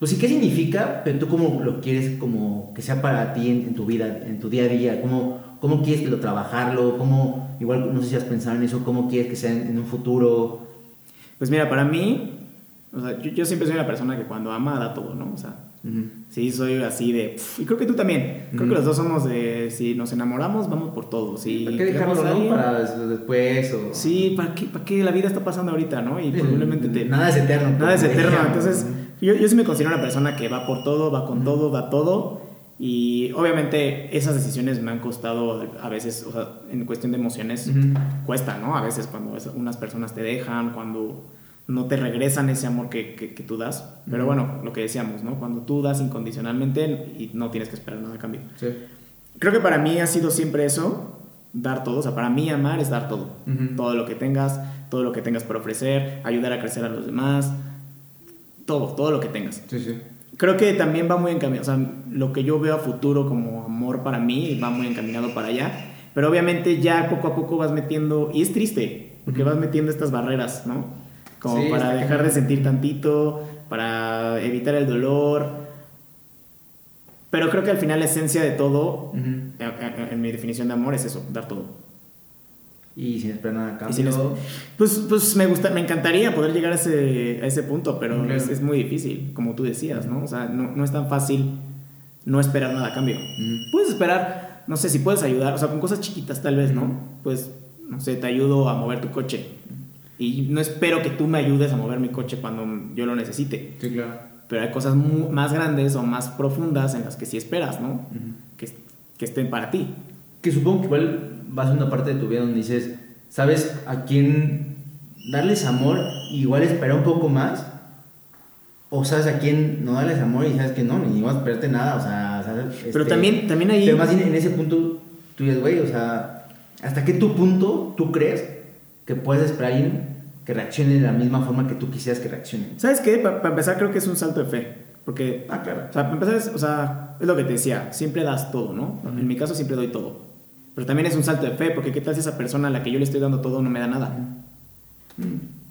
S2: pues sí, ¿qué significa? Pero tú cómo lo quieres como que sea para ti en, en tu vida, en tu día a día. ¿Cómo, cómo quieres que lo trabajarlo? ¿Cómo, igual, no sé si has pensado en eso, cómo quieres que sea en, en un futuro?
S1: Pues mira, para mí, o sea, yo, yo siempre soy una persona que cuando ama da todo, ¿no? O sea, sí, soy así de... pf, y creo que tú también. Creo que los dos somos de... Si nos enamoramos, vamos por todo. Si
S2: ¿Para qué dejarlo, no? Para des- después o...
S1: Sí, ¿para qué, ¿para qué la vida está pasando ahorita, no? Y probablemente te...
S2: Nada es eterno.
S1: Nada es eterno. Entonces, yo, yo sí me considero una persona que va por todo, va con todo, da todo. Y obviamente esas decisiones me han costado a veces, o sea, en cuestión de emociones,
S2: Ujú.
S1: cuesta, ¿no? A veces cuando unas personas te dejan, cuando no te regresan ese amor que, que- que tú das. Pero
S2: Ujú.
S1: bueno, lo que decíamos, ¿no? Cuando tú das incondicionalmente y no tienes que esperar nada a cambio.
S2: Sí.
S1: Creo que para mí ha sido siempre eso, dar todo. O sea, para mí amar es dar todo.
S2: Ujú.
S1: Todo lo que tengas, todo lo que tengas por ofrecer, ayudar a crecer a los demás, todo, todo lo que tengas.
S2: Sí, sí.
S1: Creo que también va muy encaminado, o sea, lo que yo veo a futuro como amor para mí va muy encaminado para allá, pero obviamente ya poco a poco vas metiendo, y es triste, porque vas metiendo estas barreras, ¿no? Como
S2: Sí,
S1: para dejar de sentir tantito, para evitar el dolor, pero creo que al final la esencia de todo,
S2: Ujú.
S1: en, en- en mi definición de amor, es eso, dar todo.
S2: Y sin esperar nada a cambio.
S1: pues, pues me gusta, me encantaría poder llegar a ese, a ese punto, pero
S2: Claro.
S1: es, es muy difícil, como tú decías, ¿no? O sea, no, no es tan fácil no esperar nada a cambio. Puedes esperar, no sé, si puedes ayudar, o sea, con cosas chiquitas tal vez, ¿no? Pues, no sé, te ayudo a mover tu coche. Y no espero que tú me ayudes a mover mi coche cuando yo lo necesite.
S2: Sí, claro.
S1: Pero hay cosas más grandes o más profundas en las que sí esperas, ¿no? Que, que estén para ti.
S2: Que supongo que igual va a ser una parte de tu vida donde dices, ¿sabes a quién darles amor y igual esperar un poco más? O sabes a quién no darles amor y sabes que no, ni vas a esperarte nada, o sea, ¿sabes?
S1: Pero
S2: Este,
S1: también, también ahí...
S2: Pero más bien en ese punto, tú dices, güey, o sea, ¿hasta qué tu punto tú crees que puedes esperar a alguien que reaccione de la misma forma que tú quisieras que reaccione?
S1: ¿Sabes qué? Para empezar creo que es un salto de fe. Porque
S2: Ah, claro.
S1: O sea, para empezar, es, o sea, es lo que te decía, siempre das todo, ¿no?
S2: Ujú.
S1: En mi caso siempre doy todo. Pero también es un salto de fe, porque ¿qué tal si esa persona a la que yo le estoy dando todo no me da nada?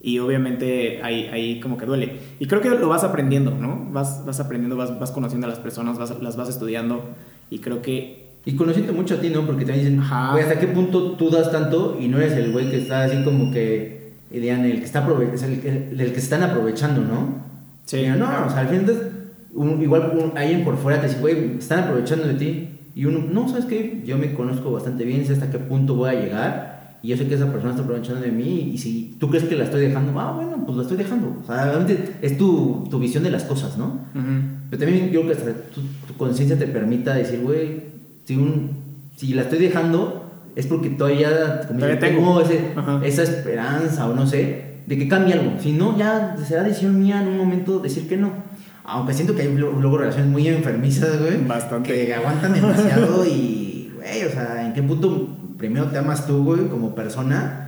S1: Y obviamente ahí, ahí como que duele. Y creo que lo vas aprendiendo, ¿no? Vas, vas aprendiendo, vas, vas conociendo a las personas, vas, las vas estudiando. Y creo que...
S2: Y conociendo mucho a ti, ¿no? Porque también dicen,
S1: Ajá.
S2: ¿hasta qué punto tú das tanto y no eres el güey que está así como que, dirían, el que está el, que- el que se están aprovechando, ¿no?
S1: Sí,
S2: Digan, no, o sea, al final, un- igual un- alguien por fuera te dice, güey, están aprovechando de ti. Y uno, no, ¿sabes qué? Yo me conozco bastante bien, sé hasta qué punto voy a llegar. Y yo sé que esa persona está aprovechando de mí. Y si tú crees que la estoy dejando, ah, bueno, pues la estoy dejando. O sea, realmente es tu, tu visión de las cosas, ¿no? Pero también yo creo que hasta tu, tu conciencia te permita decir, güey, si, un, si la estoy dejando, es porque todavía, tengo
S1: tengo.
S2: ese- esa esperanza o no sé, de que cambie algo. Si no, ya será decisión mía en un momento decir que no. Aunque siento que hay luego relaciones muy enfermizas, güey.
S1: Bastante.
S2: Que aguantan demasiado y, güey, o sea, ¿en qué punto primero te amas tú, güey, como persona?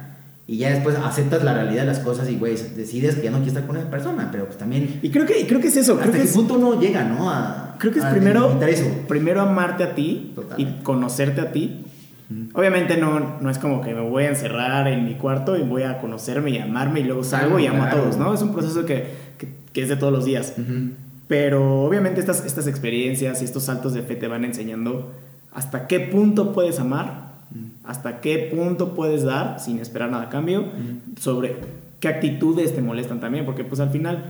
S2: Y ya después aceptas la realidad de las cosas y, güey, decides que ya no quieres estar con esa persona. Pero pues también,
S1: Y creo que, y creo que es eso. Creo
S2: ¿hasta
S1: que
S2: qué
S1: es,
S2: punto uno llega, no? A,
S1: creo que es
S2: a
S1: primero,
S2: eso.
S1: primero amarte a ti
S2: Totalmente.
S1: y conocerte a ti. Obviamente no, no es como que me voy a encerrar en mi cuarto y voy a conocerme y amarme y luego salgo
S2: Claro,
S1: y amo a todos, ¿no? Es un proceso que, que- que es de todos los días.
S2: Ujú.
S1: Pero obviamente estas, estas experiencias y estos saltos de fe te van enseñando hasta qué punto puedes amar, hasta qué punto puedes dar sin esperar nada a cambio, sobre qué actitudes te molestan también, porque pues al final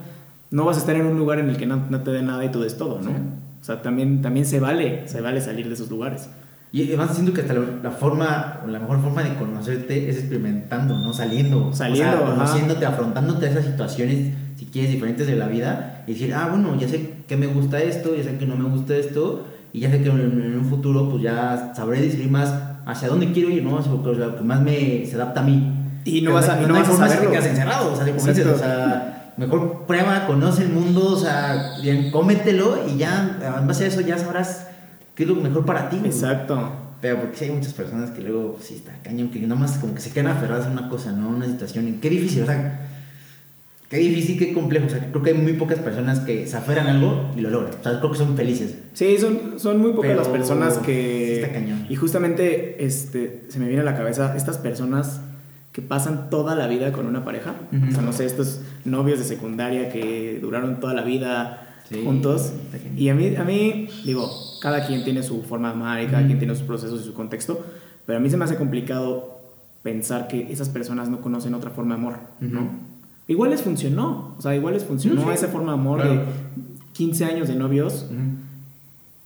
S1: no vas a estar en un lugar en el que no, no te dé nada y tú des todo, ¿no?
S2: Sí.
S1: O sea, también, también se vale, se vale salir de esos lugares.
S2: Y además siento que hasta la, la forma, o la mejor forma de conocerte es experimentando, ¿no? Saliendo.
S1: Saliendo,
S2: O sea,
S1: ajá.
S2: conociéndote, afrontándote a esas situaciones, si quieres, diferentes de la vida. Y decir, ah, bueno, ya sé que me gusta esto, ya sé que no me gusta esto. Y ya sé que en, en un futuro, pues ya sabré decidir más hacia dónde quiero ir, ¿no? Hacia lo que, lo que más me, se adapta a mí.
S1: Y no
S2: Pero
S1: vas a- no
S2: hay
S1: vas a saberlo.
S2: que encerrado, o sea, como dices, o sea, mejor prueba, conoce el mundo, o sea, bien, cómetelo y ya, en base a eso ya sabrás qué es lo mejor para ti. güey.
S1: Exacto.
S2: Pero porque sí hay muchas personas que luego, sí, está cañón, que nomás como que se quedan aferradas a una cosa, ¿no? Una situación. Y qué difícil, o sea, qué difícil, qué complejo. O sea, creo que hay muy pocas personas que se aferran a algo y lo logran. O sea, creo que son felices.
S1: Sí, son, son muy pocas
S2: Pero
S1: las personas que...
S2: está cañón.
S1: Y justamente este, se me viene a la cabeza estas personas que pasan toda la vida con una pareja.
S2: Ujú.
S1: O sea, no sé, estos novios de secundaria que duraron toda la vida
S2: Sí,
S1: juntos. Y a mí, a mí, digo, cada quien tiene su forma de amar y cada
S2: Ujú.
S1: quien tiene sus procesos y su contexto. Pero a mí se me hace complicado pensar que esas personas no conocen otra forma de amor, ¿no? Igual les funcionó. O sea, igual les funcionó
S2: Sí,
S1: esa forma de amor
S2: claro.
S1: de 15 años de novios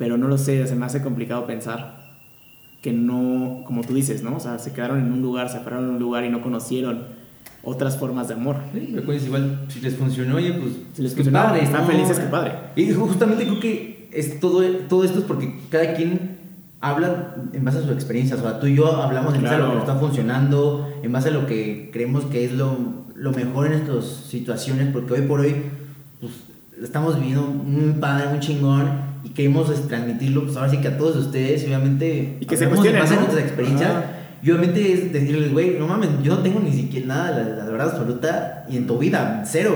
S1: pero no lo sé, se me hace complicado pensar que no, como tú dices, ¿no? O sea, se quedaron en un lugar, se aferraron en un lugar y no conocieron otras formas de amor.
S2: Sí, pues igual, si les funcionó, oye, pues.
S1: Si les
S2: qué
S1: funcionó,
S2: padre,
S1: están
S2: ¿no?
S1: felices, qué padre.
S2: Y justamente creo que es todo, todo esto es porque cada quien habla en base a su experiencia. O sea, tú y yo hablamos en base a lo que nos está funcionando, en base a lo que creemos que es lo, lo mejor en estas situaciones, porque hoy por hoy, pues, estamos viviendo un padre, un chingón. Y queremos este, transmitirlo, pues ahora sí que a todos ustedes, obviamente,
S1: Y que se cuestionen, ¿no?
S2: nuestra experiencia.
S1: Ajá.
S2: Y obviamente es decirles, güey, no mames, yo no tengo ni siquiera nada, la, la verdad absoluta, y en tu vida, cero.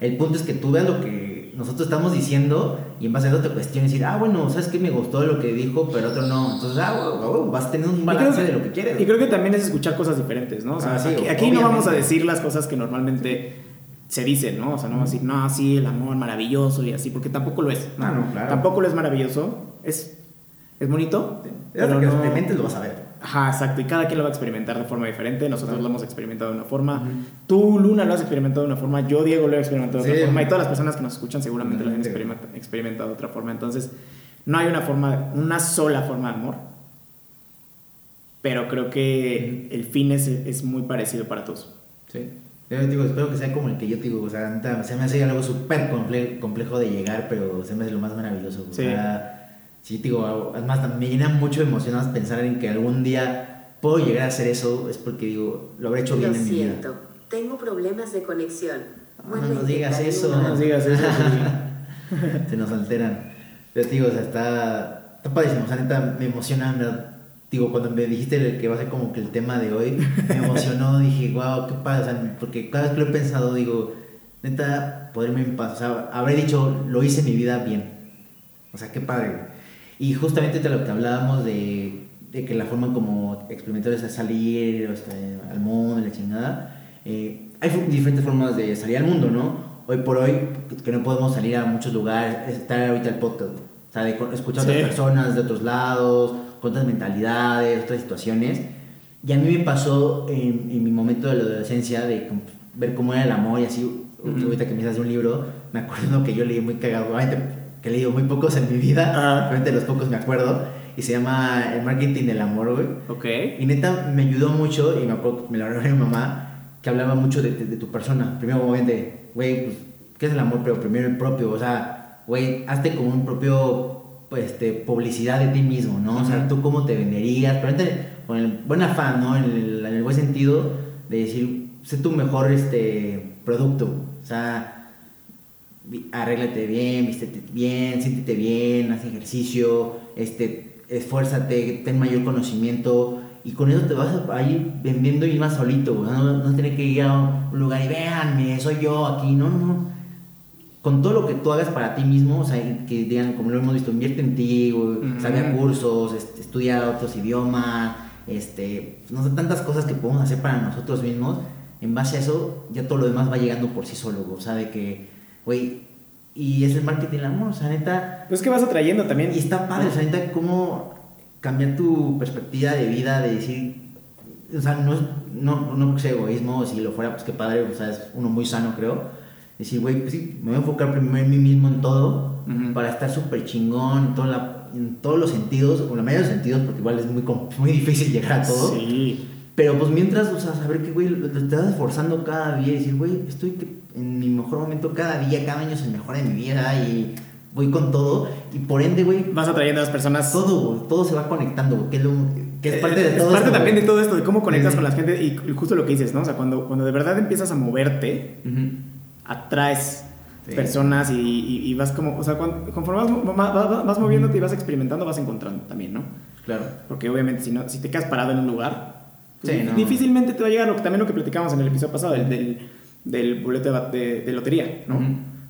S2: El punto es que tú veas lo que nosotros estamos diciendo y en base a eso te cuestiones y decir, ah, bueno, ¿sabes qué me gustó de lo que dijo, pero otro no? Entonces, ah, güey, güey, vas teniendo un balance
S1: que-
S2: de lo que quieres.
S1: Y creo que también es escuchar cosas diferentes, ¿no? O sea,
S2: Ah, sí,
S1: aquí, aquí no vamos a decir las cosas que normalmente se dicen, ¿no? O sea, no vamos a decir, no, sí, el amor maravilloso y así, porque tampoco lo es.
S2: Ah, no, claro.
S1: Tampoco lo es maravilloso. Es, es bonito.
S2: Hasta que lo
S1: no-
S2: experimentes lo vas a ver.
S1: Ajá, exacto. Y cada quien lo va a experimentar de forma diferente. Nosotros lo hemos experimentado de una forma. Tú, Luna, lo has experimentado de una forma. Yo, Diego, lo he experimentado de otra forma. Y todas las personas que nos escuchan seguramente lo han experimentado de otra forma. Entonces, no hay una forma, una sola forma de amor. Pero creo que el fin es, es muy parecido para todos.
S2: Sí. Yo digo, espero que sea como el que yo te digo, o sea, se me hace algo súper comple- complejo de llegar, pero se me hace lo más maravilloso. O sea, sí, te digo, además me llena mucho de emoción pensar en que algún día puedo llegar a hacer eso, es porque digo, lo habré hecho bien
S3: Lo
S2: en mi vida.
S3: siento, tengo problemas de conexión.
S2: No
S3: Vuelve
S2: nos digas eso.
S1: No nos digas eso. sí.
S2: se nos alteran. Pero te digo, o sea, está, está padrísimo, o sea, neta, me emociona, me- digo, cuando me dijiste que va a ser como que el tema de hoy, me emocionó, dije, wow, qué padre, o sea, porque cada vez que lo he pensado, digo, neta, poderme pasar, o sea, habré dicho, lo hice en mi vida bien, o sea, qué padre. Y justamente de lo que hablábamos de, de que la forma como experimentales es salir o sea, al mundo, la chingada, eh, hay diferentes formas de salir al mundo, ¿no? Hoy por hoy, que no podemos salir a muchos lugares, está ahorita el podcast, o sea, de escuchar a
S1: Sí.
S2: otras personas de otros lados, con otras mentalidades, otras situaciones. Y a mí me pasó en, en mi momento de la adolescencia de ver cómo era el amor y así, ahorita que me de un libro, me acuerdo que yo leí muy cagado, obviamente que he leído muy pocos en mi vida, obviamente de los pocos me acuerdo, y se llama El Marketing del Amor, güey.
S1: Ok.
S2: Y neta me ayudó mucho y me acuerdo, me lo habló mi mamá, que hablaba mucho de, de- de tu persona. Primero, obviamente, güey, pues, ¿qué es el amor? Pero primero el propio, o sea, güey, hazte como un propio, pues, este, publicidad de ti mismo, ¿no? O sea, tú cómo te venderías, pero neta, con el buen afán, ¿no? En el, en el buen sentido de decir, sé tu mejor, este, producto, o sea, arréglate bien, vístete bien, siéntete bien, haz ejercicio, este, esfuérzate, ten mayor conocimiento y con eso te vas a ir vendiendo y más solito, o sea, no, no tienes que ir a un lugar y véanme, soy yo aquí, no, no. Con todo lo que tú hagas para ti mismo, o sea, que digan, como lo hemos visto, invierte en ti, a cursos, este, estudia otros idiomas, este, no sé, tantas cosas que podemos hacer para nosotros mismos. En base a eso, ya todo lo demás va llegando por sí solo, o sea, de que, güey, y es el marketing del amor, o sea, neta,
S1: Pues que vas atrayendo también.
S2: y está padre, o sea, neta, cómo cambiar tu perspectiva de vida, de decir, o sea, no es, no, no sea egoísmo, si lo fuera, pues qué padre, o sea, es uno muy sano, creo. Decir, güey, pues sí, me voy a enfocar primero en mí mismo en todo, para estar súper chingón en, toda la- en todos los sentidos, o en la mayoría de los sentidos, porque igual es muy, muy difícil llegar a todo.
S1: Sí.
S2: Pero pues mientras, o sea, saber que, güey, lo estás esforzando cada día y decir, güey, estoy en mi mejor momento cada día, cada año es el mejor de mi vida y voy con todo. Y por ende, güey,
S1: Vas atrayendo a las personas.
S2: todo, güey, todo se va conectando, güey, que es, lo- que es parte de
S1: Es
S2: todo
S1: parte
S2: esto,
S1: también
S2: güey.
S1: de todo esto, de cómo conectas
S2: Sí,
S1: con la gente y justo lo que dices, ¿no? O sea, cuando, cuando de verdad empiezas a moverte,
S2: Ujú.
S1: atraes
S2: Sí.
S1: personas y, y- y vas como, o sea, cuando- conforme vas, vas- vas- vas moviéndote y vas experimentando, vas encontrando también, ¿no?
S2: Claro.
S1: Porque obviamente si, no, si te quedas parado en un lugar, pues,
S2: Sí,
S1: dif-
S2: no.
S1: difícilmente te va a llegar lo que, también lo que platicamos en el episodio pasado, del, del, del boleto de, de- de lotería, ¿no?
S2: Ujú.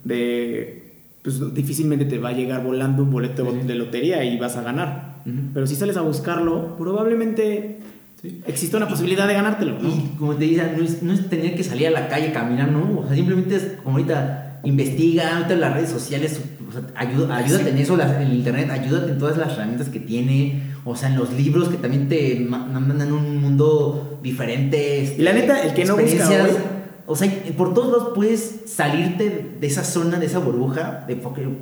S1: De, pues difícilmente te va a llegar volando un boleto de-
S2: Sí, sí.
S1: de lotería y vas a ganar.
S2: Ujú.
S1: Pero si sales a buscarlo, probablemente
S2: Sí.
S1: existe una posibilidad de ganártelo, ¿no?
S2: Y como te decía, no es, no es tener que salir a la calle a caminar, no. O sea, simplemente es como ahorita, investiga, ahorita las redes sociales, o sea, ayuda, ayúdate en eso, en el internet, ayúdate en todas las herramientas que tiene. O sea, en los libros que también te ma- mandan un mundo diferente. este,
S1: Y la neta, el que no busca hoy-
S2: O sea, por todos lados puedes salirte de esa zona, de esa burbuja, de,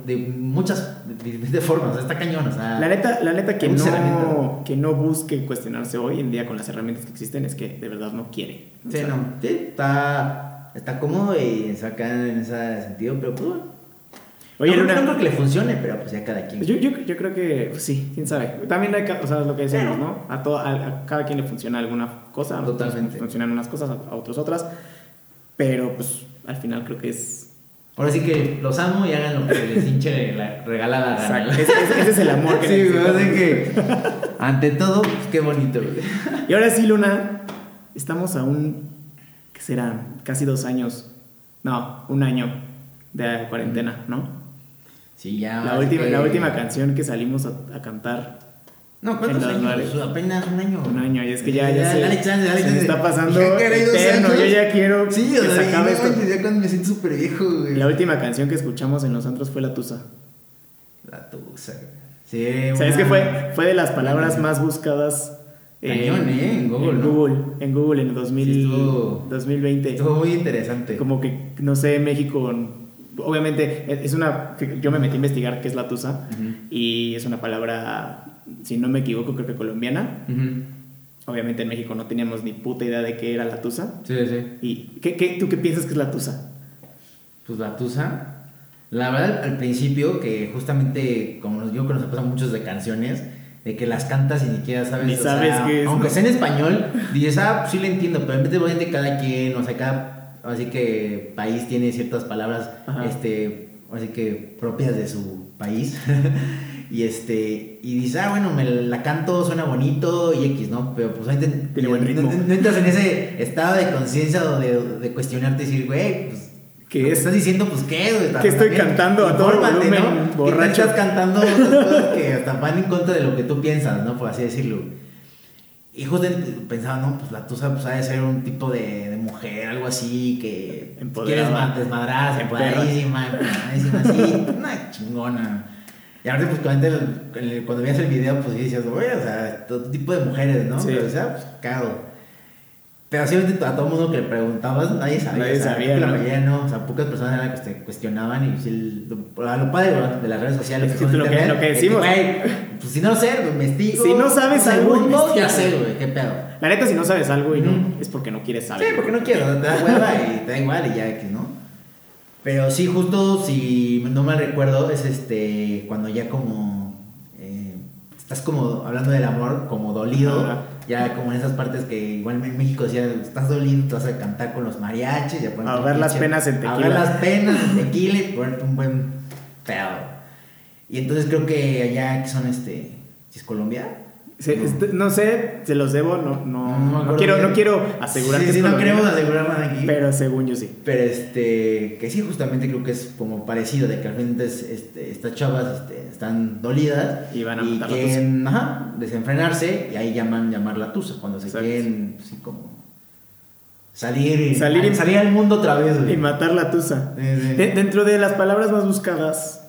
S2: de muchas de, de formas. O sea, está cañón. O sea,
S1: La neta, la neta que, no, que no busque cuestionarse hoy en día con las herramientas que existen es que de verdad no quiere. O
S2: Sí,
S1: sea,
S2: no. Sí, está, está cómodo y saca en ese sentido, pero pues bueno.
S1: Oye,
S2: no,
S1: Luna,
S2: no creo que le funcione, pero pues ya cada quien.
S1: Yo, yo, yo creo que pues, sí, quién sabe. También hay, o sea, lo que decíamos, ¿no? A, todo, a, a cada quien le funciona alguna cosa, a
S2: Totalmente.
S1: funcionan unas cosas, a, a otros otras, pero pues al final creo que es...
S2: Ahora sí que los amo y hagan lo que les hinche la regalada gana.
S1: Ese, ese- ese es el amor que
S2: Sí, güey, así que ante todo, pues qué bonito, güey.
S1: Y ahora sí, Luna, estamos a un, ¿qué serán? Casi dos años, no, un año de cuarentena, ¿no?
S2: Sí, ya.
S1: La última,
S2: que-
S1: la última canción que salimos a, a cantar
S2: No, ¿cuántos años? Apenas un año.
S1: un año y es que ya, ya, se,
S2: dale chance, dale
S1: se
S2: chance.
S1: está pasando eterno. Yo ya quiero
S2: Sí,
S1: que
S2: o
S1: se acabe
S2: no
S1: esto.
S2: manches, ya cuando me siento súper viejo, güey.
S1: La última canción que escuchamos en los antros fue La Tusa.
S2: La tusa. Sí,
S1: ¿Sabes
S2: una-
S1: qué fue? Fue de las palabras más buscadas
S2: Cañón, ¿eh? En Google,
S1: En
S2: ¿no?
S1: Google, en Google en 2000,
S2: Sí, estuvo-
S1: 2020.
S2: Estuvo muy interesante.
S1: Como que, no sé, México, obviamente es una, yo me metí a investigar qué es la tusa y es una palabra, si no me equivoco, creo que colombiana. Obviamente en México no teníamos ni puta idea de qué era la tusa.
S4: Sí, sí.
S1: ¿Y qué, qué- tú qué piensas que es la tusa?
S4: Pues la tusa.
S2: La verdad, al principio, que justamente, como yo que nos pasa muchos de canciones, de que las cantas y ni siquiera sabes.
S1: Ni
S2: o
S1: sabes
S2: sea,
S1: qué es,
S2: Aunque
S1: ¿no?
S2: sea en español, dices, ah, pues sí le entiendo, pero en vez de cada quien, o sea, cada. Así que país tiene ciertas palabras,
S1: Ajá.
S2: este, así que propias de su país. y este, y dices, ah, bueno, me la canto, suena bonito y X, ¿no? Pero pues
S1: Tiene buen
S2: no-
S1: ritmo.
S2: No, no entras en ese estado de conciencia de, de cuestionarte y decir, güey, pues.
S1: ¿Qué
S2: que
S1: es?
S2: estás diciendo, pues qué, güey.
S1: ¿Qué estoy
S2: También
S1: cantando a todo volumen,
S2: ¿no? ¿Qué
S1: borracho?
S2: estás cantando cosas que hasta van en contra de lo que tú piensas, ¿no? Por así decirlo. Y justo pensaba, no, pues la tusa pues ha de ser un tipo de, de mujer, algo así, que quieres ma- desmadrar,
S1: Emperra.
S2: empoderadísima, empoderadísima, así, una chingona. Y ahora pues cuando, el- el- cuando veías el video, pues sí decías, güey, o sea, todo tipo de mujeres, ¿no?
S1: Sí.
S2: Pero o sea, pues cago. Pero sí, a todo mundo que le preguntabas, nadie sabía.
S1: Nadie
S2: o sea,
S1: sabía,
S2: que
S1: ¿no?
S2: o sea, pocas personas eran las que se cuestionaban y sí, el- lo, a lo padre ¿no? de las redes sociales.
S1: Es que
S2: son
S1: lo que-
S2: internet,
S1: lo que decimos.
S2: güey, pues si no lo sé, investigo.
S1: Si no sabes algo,
S2: segundo, ya sé, güey, qué pedo.
S1: La neta, si no sabes algo y no,
S2: Ujú.
S1: es porque no quieres
S2: Sí,
S1: saber.
S2: porque no quiero, te da hueva y te da igual y ya X, ¿no? Pero sí, justo si no mal recuerdo, es este, cuando ya como, eh, estás como hablando del amor, como dolido,
S1: Ajá.
S2: ya como en esas partes que igual en México decía, estás dolido, te vas a cantar con los mariachis, ya
S1: Ahogar
S2: un
S1: las penas en tequila.
S2: Ahogar las penas en tequila y ponerte un buen pedo. Y entonces creo que allá que son este, si es Colombia.
S1: Se-
S2: No.
S1: este, no sé, se los debo, no, no,
S2: No,
S1: quiero,
S2: bien.
S1: no quiero asegurar
S2: sí,
S1: que
S2: sí,
S1: es
S2: no
S1: colombiano,
S2: queremos asegurar nada aquí.
S1: pero según yo sí.
S2: Pero este, que sí, justamente creo que es como parecido, de que al es, este, estas chavas este, están dolidas
S1: Y van a la
S2: quieren, ajá, desenfrenarse y ahí llaman llamar la tusa, cuando se
S1: Exacto.
S2: quieren, así como salir y
S1: Salir y-
S2: salir al mundo otra vez, güey.
S1: Y matar la tusa.
S2: Sí, sí.
S1: De- dentro de las palabras más buscadas,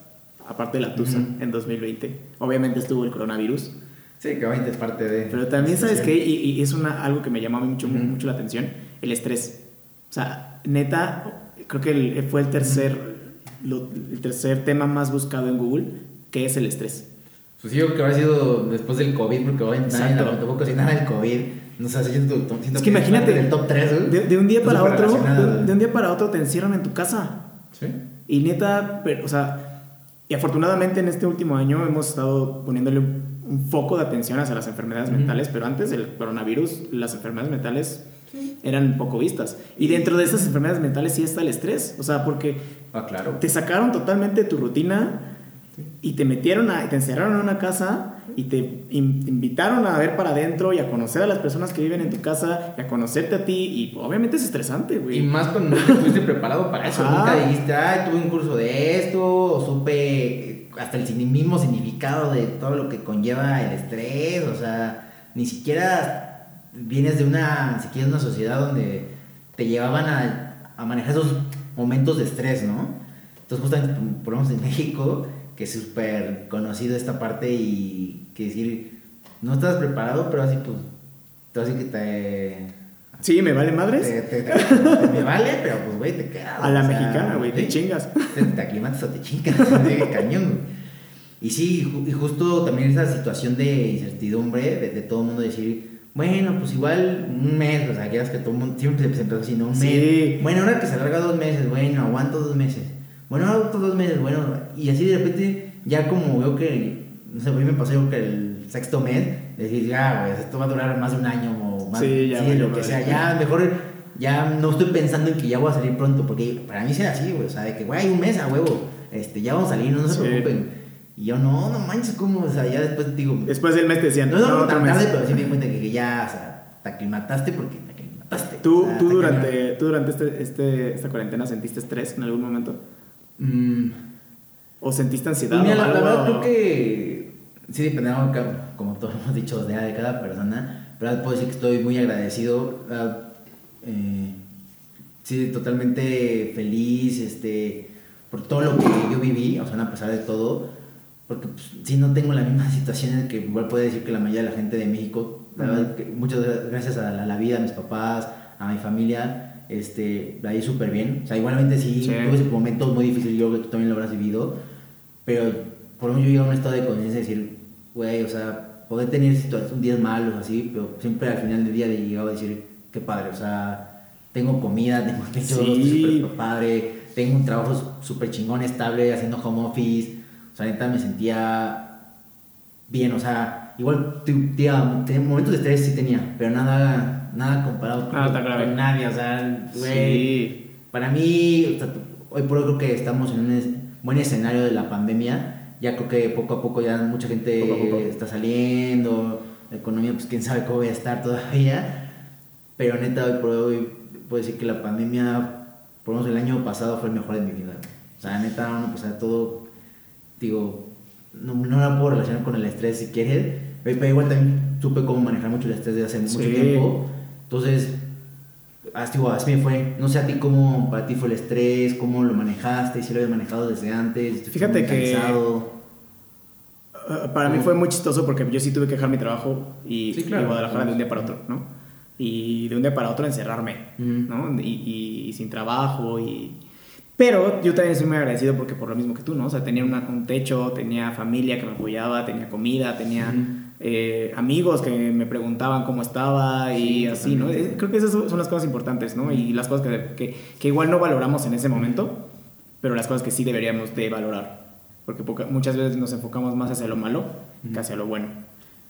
S1: aparte de la tusa,
S2: Ujú.
S1: en 2020, obviamente estuvo el coronavirus.
S2: Sí, que obviamente es parte de.
S1: Pero también, ¿sabes qué? Y, y es una, algo que me llamó mucho,
S2: Ujú.
S1: mucho la atención, el estrés. O sea, neta, creo que el- fue el tercer, lo- el tercer tema más buscado en Google, que es el estrés.
S4: Pues sí, yo creo que habrá sido después del COVID, porque hoy nadie
S2: Tampoco sin nada del COVID. No sé, siento, siento
S1: Es que imagínate,
S2: del top 3, güey.
S1: De, de un día para otro, de, de un día para otro te encierran en tu casa.
S4: Sí.
S1: Y neta, pero, o sea, y afortunadamente en este último año hemos estado poniéndole un, un foco de atención hacia las enfermedades
S4: Ujú.
S1: mentales, pero antes del coronavirus las enfermedades mentales eran poco vistas. Y dentro de esas enfermedades mentales sí está el estrés, o sea, porque
S4: Ah, claro.
S1: te sacaron totalmente de tu rutina y te metieron a, te encerraron en una casa y te in- te invitaron a ver para adentro y a conocer a las personas que viven en tu casa y a conocerte a ti y obviamente es estresante, güey.
S4: Y más cuando no estuviste preparado para eso.
S1: Ajá.
S2: Nunca dijiste, ay, tuve un curso de esto, o supe hasta el mismo significado de todo lo que conlleva el estrés, o sea, ni siquiera vienes de una, si quieres, una sociedad donde te llevaban a, a manejar esos momentos de estrés, ¿no? Entonces, justamente, por ejemplo, en México, que es súper conocido esta parte y que decir, no estás preparado, pero así, pues, todo así que te...
S1: Sí, me vale madres.
S2: Te, te- te- te- me vale, pero pues, güey, te quedas.
S1: A la
S2: sea,
S1: mexicana, güey, te
S2: sí.
S1: chingas.
S2: Te, aclimatas o te chingas, de cañón. Y sí, y justo también esa situación de incertidumbre, de, de todo el mundo decir, bueno, pues igual un mes, o sea, quieras que todo el mundo siempre se empezó así, ¿no? Un
S1: Sí.
S2: mes. Bueno, ahora que se alarga dos meses, bueno, aguanto dos meses. Bueno, otros dos meses, bueno, y así de repente, ya como veo que, no sé, a mí me pasó yo que el sexto mes, decir, ya, güey, esto va a durar más de un año o
S1: Sí, ya valió
S2: lo que sea, ya mejor ya no estoy pensando en que ya voy a salir pronto, porque para mí sea así, güey, o sea, de que, güey, hay un mes a huevo, este, ya vamos a salir, no se
S1: Sí.
S2: preocupen. Y yo, no, no manches, ¿cómo? O sea, ya después digo,
S1: Después del mes te decían,
S2: no, no,
S1: no, otro
S2: tan
S1: mes.
S2: tarde, pero sí me di cuenta que, que ya, o sea, te aclimataste porque te aclimataste.
S1: ¿Tú,
S2: O sea,
S1: tú durante, tú durante este, este, esta cuarentena sentiste estrés en algún momento?
S4: Mm,
S1: ¿O sentiste ansiedad?
S2: Mira,
S1: o
S2: la, la
S1: algo?
S2: verdad creo que sí dependemos, ca- como todos hemos dicho, de cada persona. Pero puedo decir que estoy muy agradecido. eh, sí, totalmente feliz este, por todo lo que yo viví, o sea, a pesar de todo. Porque pues, sí, no tengo la misma situación en que igual puede decir que la mayoría de la gente de México La verdad que muchas gra- gracias a la, la vida, a mis papás, a mi familia, este, la súper bien. O sea, igualmente sí,
S1: Sí.
S2: tuve momentos muy difíciles, yo creo que tú también lo habrás vivido, pero por lo menos yo llegué a un estado de conciencia de decir, güey, o sea, poder tener situaciones, días malos así, pero siempre al final del día llegaba a decir, qué padre, o sea, tengo comida, tengo techo,
S1: Sí.
S2: súper padre, tengo un trabajo súper chingón, estable, haciendo home office, o sea, neta me sentía bien, o sea, igual tía, tenía momentos de estrés sí tenía, pero nada, nada comparado con nadie, o sea, güey,
S1: Sí.
S2: para mí, o sea, hoy por hoy creo que estamos en un buen escenario de la pandemia. Ya creo que poco a poco ya mucha gente
S1: Poco a poco.
S2: está saliendo. La economía, pues quién sabe cómo va a estar todavía. Pero neta, hoy por hoy puedo decir que la pandemia, por lo menos el año pasado, fue el mejor de mi vida. O sea, neta, uno, pues, a todo, digo, no, no la puedo relacionar con el estrés si quieres. Pero igual también supe cómo manejar mucho el estrés desde hace mucho tiempo. Entonces, así, digo, así me fue. No sé a ti cómo para ti fue el estrés, cómo lo manejaste, si lo habías manejado desde antes. ¿te
S1: Fíjate que-? Uh, Para mí fue muy chistoso porque yo sí tuve que dejar mi trabajo y,
S4: Sí, claro.
S1: y Guadalajara de un día para otro, ¿no? Y de un día para otro encerrarme. ¿no? Y, y- y sin trabajo y... Pero yo también estoy muy agradecido porque por lo mismo que tú, ¿no? O sea, tenía una- un techo, tenía familia que me apoyaba, tenía comida, tenía. Eh, amigos que me preguntaban cómo estaba y
S2: Sí,
S1: así, ¿no? Eh, Creo que esas son las cosas importantes, ¿no? Y las cosas que, que, que igual no valoramos en ese momento, pero las cosas que sí deberíamos de valorar. Porque poca- muchas veces nos enfocamos más hacia lo malo que hacia lo bueno.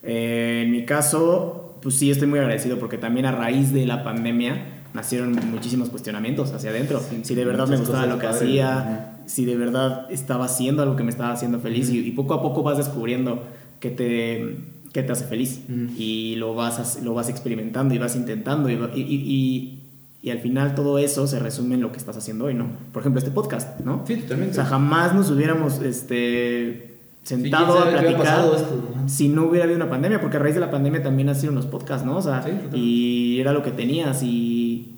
S1: Eh, en mi caso, pues sí estoy muy agradecido porque también a raíz de la pandemia nacieron muchísimos cuestionamientos hacia adentro.
S2: Sí,
S1: si de verdad me gustaba lo que
S2: padres,
S1: hacía,
S2: ajá.
S1: si de verdad estaba haciendo algo que me estaba haciendo feliz y, y poco a poco vas descubriendo que te, que te hace feliz y lo vas, as- lo vas experimentando y vas intentando y, y, y- y- al final todo eso se resume en lo que estás haciendo hoy, ¿no? Por ejemplo, este podcast, ¿no?
S4: Sí, totalmente.
S1: O sea, jamás nos hubiéramos este, sentado
S2: quién
S1: a
S2: qué
S1: platicar
S2: esto,
S1: si no hubiera habido una pandemia, porque a raíz de la pandemia también nacieron los podcasts, ¿no? O sea,
S4: Sí,
S1: y era lo que tenías y,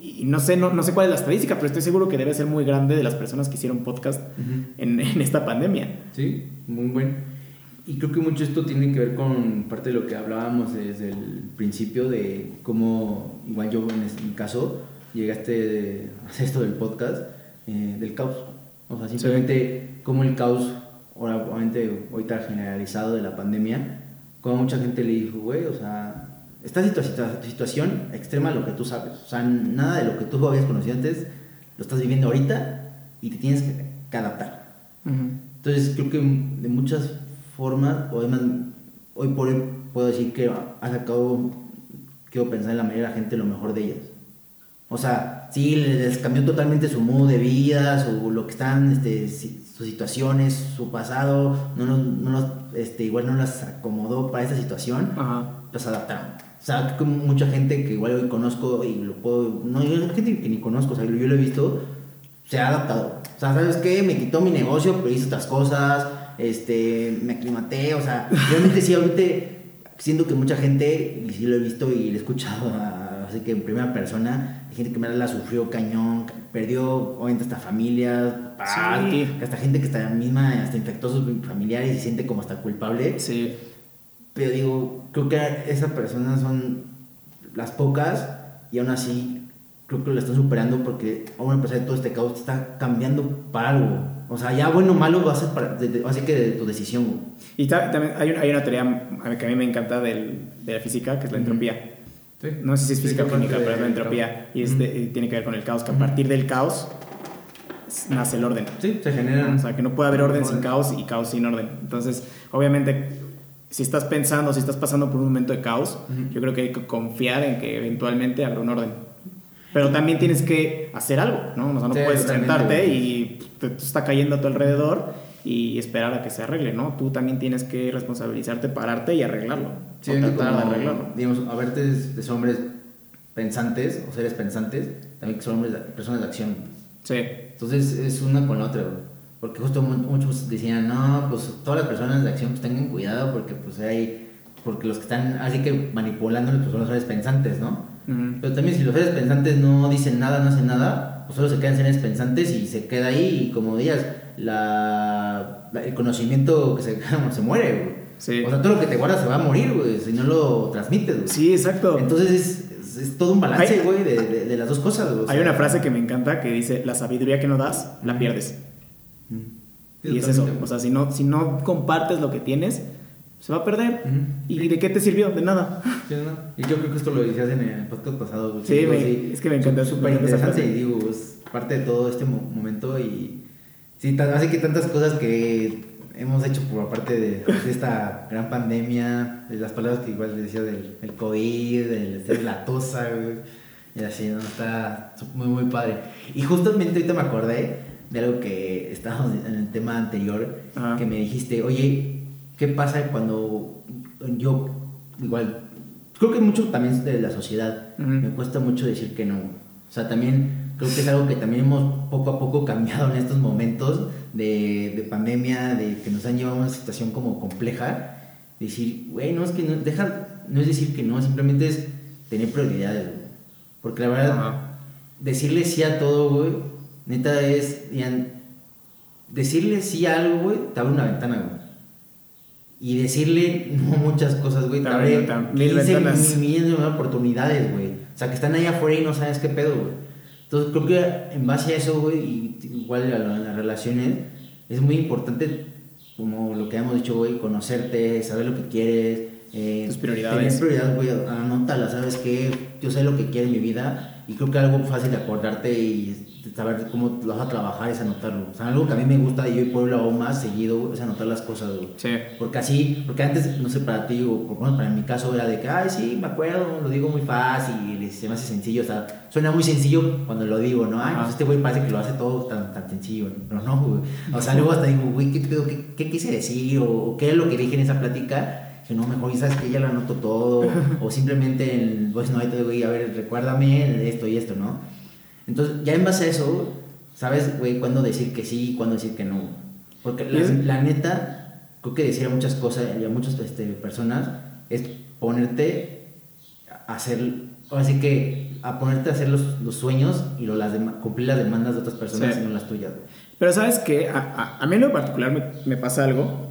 S1: y no sé, no, no sé cuál es la estadística, pero estoy seguro que debe ser muy grande de las personas que hicieron podcast
S2: Ujú.
S1: en, en esta pandemia.
S4: Sí, muy bueno. Y creo que mucho esto tiene que ver con parte de lo que hablábamos desde el principio de cómo, igual yo en este- mi caso, llegaste a hacer esto del podcast, eh, del caos. O sea, simplemente cómo el caos, ahora obviamente ahorita generalizado de la pandemia, como mucha gente le dijo, güey, o sea, esta situa- situa- situación extrema lo que tú sabes. O sea, nada de lo que tú habías conocido antes lo estás viviendo ahorita y te tienes que, que adaptar. Entonces creo que de muchas formas, o además, hoy por hoy puedo decir que ha sacado, quiero pensar en la mayoría de la gente lo mejor de ellas. O sea, sí, les cambió totalmente su modo de vida, su, lo que están, este, sus situaciones, su pasado, no, no los, este, igual no las acomodó para esta situación,
S1: Ajá.
S2: los adaptaron. O sea, mucha gente que igual hoy conozco y lo puedo, no, yo gente que ni conozco, o sea, yo lo he visto, se ha adaptado. O sea, ¿sabes qué? Me quitó mi negocio, pero hice otras cosas, este, me aclimaté, o sea, realmente sí, ahorita siento que mucha gente, y sí lo he visto y lo he escuchado, a- así que en primera persona, hay gente que me la sufrió cañón, perdió obviamente hasta familias, papás,
S1: Sí.
S2: que hasta gente que está misma, hasta infectó a sus familiares y se siente como hasta culpable.
S1: Sí.
S2: Pero digo, creo que esas personas son las pocas y aún así creo que lo están superando porque aún a pesar de todo este caos está cambiando para algo. O sea, ya bueno o malo va a ser para, de- de- así que de tu decisión. güey.
S1: Y ta- también hay, un- hay una teoría que a mí me encanta del- de la física, que es la entropía.
S4: Sí.
S1: No sé si es
S4: Sí,
S1: física o química, pero es la entropía. Y es de- y tiene que ver con el caos, que a partir del caos nace el orden.
S4: Sí, se generan.
S1: O sea, que no puede haber orden sin caos y caos sin orden. Entonces, obviamente, si estás pensando, si estás pasando por un momento de caos,
S4: Ujú.
S1: yo creo que hay que confiar en que eventualmente habrá un orden. Pero también tienes que hacer algo, ¿no? O sea, no
S4: Sí,
S1: puedes sentarte y te, está cayendo a tu alrededor y esperar a que se arregle, ¿no? Tú también tienes que responsabilizarte, pararte y arreglarlo.
S2: Sí,
S1: o tratar de
S2: como,
S1: arreglarlo.
S2: digamos, a ver, de, de hombres pensantes o seres pensantes, también que son hombres, de- personas de acción.
S1: Sí.
S2: Entonces es una con la otra, güey. Porque justo mu- muchos decían, no, pues todas las personas de acción pues tengan cuidado porque pues hay, porque los que están así que manipulándolos pues son los seres pensantes, ¿no?
S1: Ujú.
S2: Pero también si los seres pensantes no dicen nada, no hacen nada, pues solo se quedan seres pensantes y se queda ahí y como digas, la, la- el conocimiento que se, se muere, güey.
S1: Sí.
S2: O sea, todo lo que te guardas se va a morir, güey, si no lo transmites, güey.
S1: Sí, exacto.
S2: Entonces es, es- es todo un balance, güey, de, de- de las dos cosas, güey. o
S1: Hay
S2: sea.
S1: una frase que me encanta que dice, la sabiduría que no das, la pierdes.
S2: Mm.
S1: Y es eso, o sea, si no, si no compartes lo que tienes, se va a perder. ¿Y de qué te sirvió? De nada.
S2: Sí, ¿no? Y yo creo que esto lo decías en el podcast pasado. güey.
S1: Sí, me- es que me encanta,
S2: Súper interesante y digo, es parte de todo este mo- momento y sí, tan- hace que tantas cosas que hemos hecho por aparte de, de esta gran pandemia, de las palabras que igual decía del el COVID, del, de la tosa, güey, y así, ¿no? Está muy, muy padre. Y justamente ahorita me acordé de algo que estábamos en el tema anterior,
S1: Ajá.
S2: que me dijiste, oye, ¿qué pasa cuando yo, igual, creo que mucho también de la sociedad, me cuesta mucho decir que no. O sea, también creo que es algo que también hemos poco a poco cambiado en estos momentos de, de pandemia, de que nos han llevado a una situación como compleja. Decir, güey, no es que no, deja, no es decir que no, simplemente es tener prioridades, güey. Porque la verdad, decirle sí a todo, güey, neta es, decirle sí a algo, güey, te abre una ventana, güey. Y decirle no muchas cosas, güey, te
S1: Te
S2: abre
S1: abre tam- mil
S2: 15
S1: ventanas.
S2: millones de oportunidades, güey. O sea, que están ahí afuera y no sabes qué pedo, güey. Entonces, creo que en base a eso, güey, y igual a las relaciones, es muy importante, como lo que hemos dicho, güey, conocerte, saber lo que quieres. Eh,
S1: Tus prioridades.
S2: Prioridades, güey, anótalas, ¿sabes qué? Yo sé lo que quiero en mi vida y creo que algo fácil de acordarte y saber cómo lo vas a trabajar es anotarlo. O sea, algo que a mí me gusta y hoy por lo hago más seguido, es anotar las cosas, güey.
S1: Sí.
S2: Porque así, porque antes, no sé, para ti, o por lo menos para mi caso, era de que, ay, sí, me acuerdo, lo digo muy fácil, se me hace sencillo, o sea, suena muy sencillo cuando lo digo, ¿no? Ay, pues este güey parece que lo hace todo tan, tan sencillo, pero no, güey. O sea, luego hasta digo, güey, ¿qué, pedo? ¿Qué, qué quise decir? O, o qué es lo que dije en esa plática? Que no, mejor, y sabes que ya lo anoto todo, o simplemente en voice note, güey, a ver, recuérdame esto y esto, ¿no? Entonces, ya en base a eso, ¿sabes, güey, cuándo decir que sí y cuándo decir que no? Porque la, la neta, creo que decir a muchas cosas y a muchas este, personas es ponerte a hacer, ahora sí que a ponerte a hacer los, los sueños y lo- las cumplir las demandas de otras personas
S1: Sí.
S2: y no las tuyas. güey.
S1: Pero sabes que a, a- a mí en lo particular me, me pasa algo,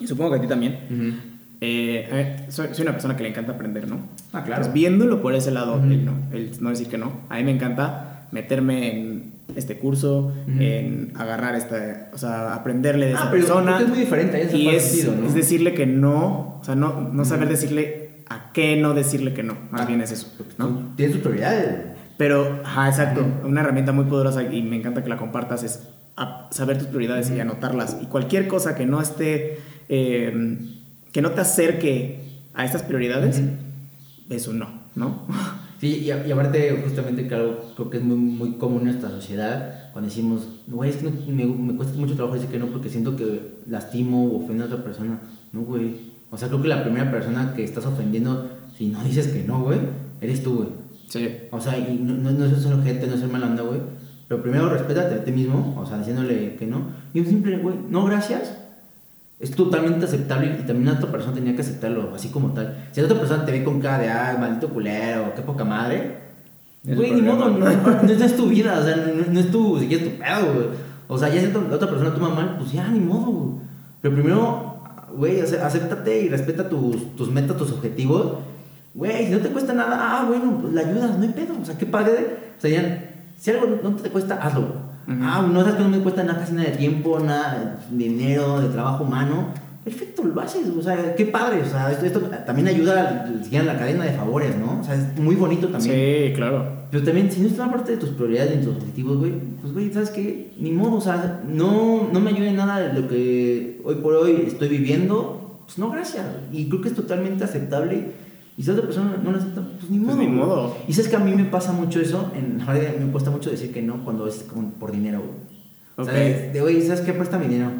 S1: y supongo que a ti también. Eh, a ver, soy, soy una persona que le encanta aprender, ¿no?
S2: Ah, claro.
S1: Entonces, viéndolo por ese lado,
S2: Ujú.
S1: el, no, el no decir que no. A mí me encanta meterme en este curso,
S2: Ujú.
S1: en agarrar esta, o sea, aprenderle de
S2: Ah,
S1: esa
S2: pero
S1: persona.
S2: es muy diferente, eso
S1: y es,
S2: sentido, ¿no?
S1: es decirle que no, o sea, no, no saber decirle a qué no decirle que no. Más
S2: Ah,
S1: bien es eso, ¿no?
S2: Tienes tus prioridades.
S1: Pero, ajá, exacto. Una herramienta muy poderosa y me encanta que la compartas es saber tus prioridades y anotarlas. Y cualquier cosa que no esté, eh, que no te acerque a estas prioridades,
S2: Ujú.
S1: es un no, ¿no?
S2: Sí, y, y aparte, justamente, claro, creo que es muy, muy común en nuestra sociedad cuando decimos, güey, es que me, me cuesta mucho trabajo decir que no porque siento que lastimo o ofendo a otra persona. No, güey. O sea, creo que la primera persona que estás ofendiendo, si no dices que no, güey, eres tú, güey.
S1: Sí.
S2: O sea, y no, no, no es ser gente, no es ser mala onda, güey. Pero primero respétate a ti mismo, o sea, diciéndole que no. Y un simple, güey, no, gracias. Es totalmente aceptable y también la otra persona tenía que aceptarlo, así como tal. Si la otra persona te ve con cara de, ay, maldito culero, qué poca madre. Güey, ni modo, no, es tu vida, o sea, no, no es tu, si quieres tu pedo, güey. O sea, ya si la otra persona toma mal, pues ya, ni modo, güey. Pero primero, güey, acéptate y respeta tus, tus metas, tus objetivos. Güey, si no te cuesta nada, ah, bueno, pues la ayudas, no hay pedo. O sea, qué padre. O sea, ya, si algo no te cuesta, hazlo. Ah, no sabes que no me cuesta nada, casi nada de tiempo, nada de dinero, de trabajo humano. Perfecto, lo haces, o sea, qué padre. O sea, esto, esto también ayuda a la cadena de favores, ¿no? O sea, es muy bonito también.
S1: Sí, claro.
S2: Pero también, si no está parte de tus prioridades ni tus objetivos, güey, pues, güey, ¿sabes qué? Ni modo, o sea, no, no me ayuda en nada de lo que hoy por hoy estoy viviendo, pues no, gracias. Y creo que es totalmente aceptable. Y si otra persona no lo acepta, pues ni
S1: Pues
S2: modo.
S1: ni
S2: güey.
S1: modo.
S2: Y sabes que a mí me pasa mucho eso, en verdad me cuesta mucho decir que no cuando es con- por dinero, güey. O sea,
S1: Ok.
S2: de, güey, ¿sabes qué? Presta mi dinero.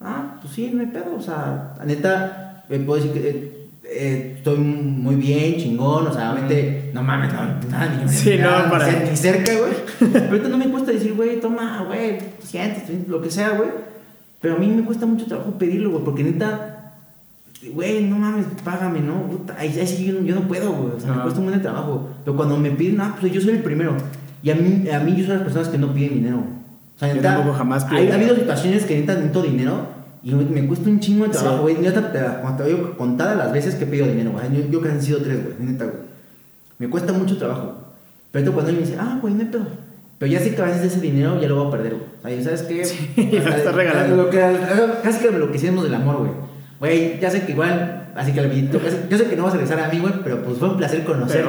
S2: Ah, pues sí, no hay pedo, o sea, la neta, eh, puedo decir que eh, eh, estoy muy bien, chingón, o sea, obviamente, no mames, no, nada, ni,
S1: Sí, no,
S2: nada,
S1: para-
S2: ni cer- ni cerca, güey. Pero ahorita no me cuesta decir, güey, toma, güey, siéntate, lo que sea, güey. Pero a mí me cuesta mucho trabajo pedirlo, güey, porque neta, güey, no mames, págame, ¿no? Puta, ahí, ahí sí yo, no- yo no puedo, güey, o sea, me
S1: Ajá.
S2: cuesta un buen de trabajo. Pero cuando me piden, ah, pues yo soy el primero. Y a mí, a mí yo soy las personas que no piden dinero. O sea,
S1: Yo
S2: neta,
S1: tampoco jamás pido
S2: hay- Ha habido situaciones que neta necesito dinero Y me, me cuesta un chingo de
S1: Sí.
S2: trabajo, güey. Yo te, te digo, contadas las veces que he pedido dinero, güey. Yo, yo creo que han sido tres, güey. Neta, güey. Me cuesta mucho trabajo. Pero cuando alguien me dice, ah, güey, no hay pedo. Pero ya sé que a veces ese dinero ya lo voy a perder, güey. O sea, ¿sabes qué?
S1: lo estás regalando.
S2: Lo que, casi que lo que hicimos del amor, güey. Güey, ya sé que igual, así que yo, yo sé que no vas a regresar a mí, güey, pero pues fue un placer conocerte.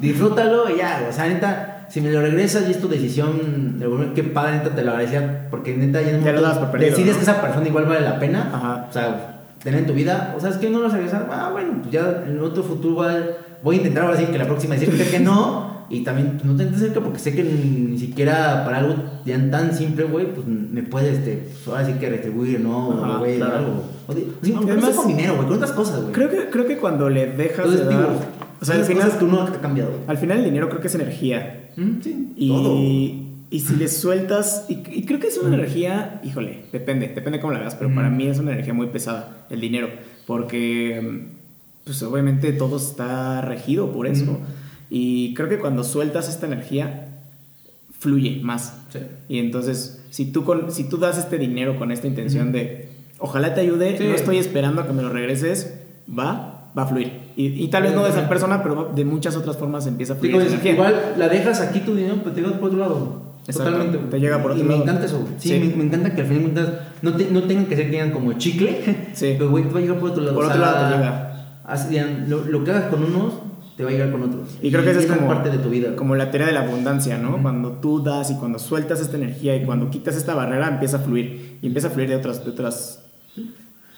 S2: Disfrútalo y ya. O sea, neta, si me lo regresas y es tu decisión, de volver, qué padre, neta, te lo agradecía. Porque neta, ya
S1: Ya lo das por perdido,
S2: decides
S1: ¿no?
S2: que esa persona igual vale la pena.
S1: Ajá.
S2: O sea, tener en tu vida. O sea, es que no lo vas a regresar. Ah, bueno, pues ya en otro futuro va- voy a intentar ahora sí que la próxima decirte que no. Y también pues, no te cerca porque sé que ni, siquiera para algo ya tan simple, güey, pues me puedes, este, pues, ahora sí que retribuir, ¿no? O, güey,
S1: claro.
S2: algo. O, de-
S1: Y
S2: aunque no
S1: además-
S2: sea con dinero, güey, con otras cosas, güey.
S1: Creo que, creo que cuando le dejas
S2: Entonces,
S1: de dar.
S2: digo,
S1: o sea, al final,
S2: que uno ha cambiado,
S1: al final el dinero creo que es energía.
S2: Mm, Sí, todo.
S1: Y, y si le sueltas, y, y creo que es una energía, híjole, depende, depende cómo la veas, pero para
S2: Mm.
S1: mí es una energía muy pesada, el dinero, porque mm, pues obviamente todo está regido por eso. Y creo que cuando sueltas esta energía, fluye más.
S2: Sí.
S1: Y entonces, si tú, con, si tú das este dinero con esta intención de, ojalá te ayude,
S2: Sí.
S1: no estoy esperando a que me lo regreses, va, va a fluir. Y, y tal vez no de esa persona, pero de muchas otras formas empieza a fluir
S2: Digo, es- igual la dejas aquí tu dinero, pero te llegas por otro lado.
S1: Exacto,
S2: Totalmente.
S1: te llega por
S2: y
S1: otro
S2: me
S1: lado.
S2: encanta eso. Sí,
S1: Sí.
S2: Me, me encanta que al final no, te- no tengan que ser que digan como chicle.
S1: Sí.
S2: Pero güey, te va a llegar por otro lado.
S1: Por
S2: o
S1: otro
S2: sea,
S1: lado te llega.
S2: así, lo, lo que hagas con unos, te va a llegar con otros.
S1: Y creo que esa es como,
S2: parte de tu vida.
S1: como la teoría de la abundancia, ¿no? Cuando tú das y cuando sueltas esta energía y cuando quitas esta barrera, empieza a fluir. Y empieza a fluir de otras, de otras,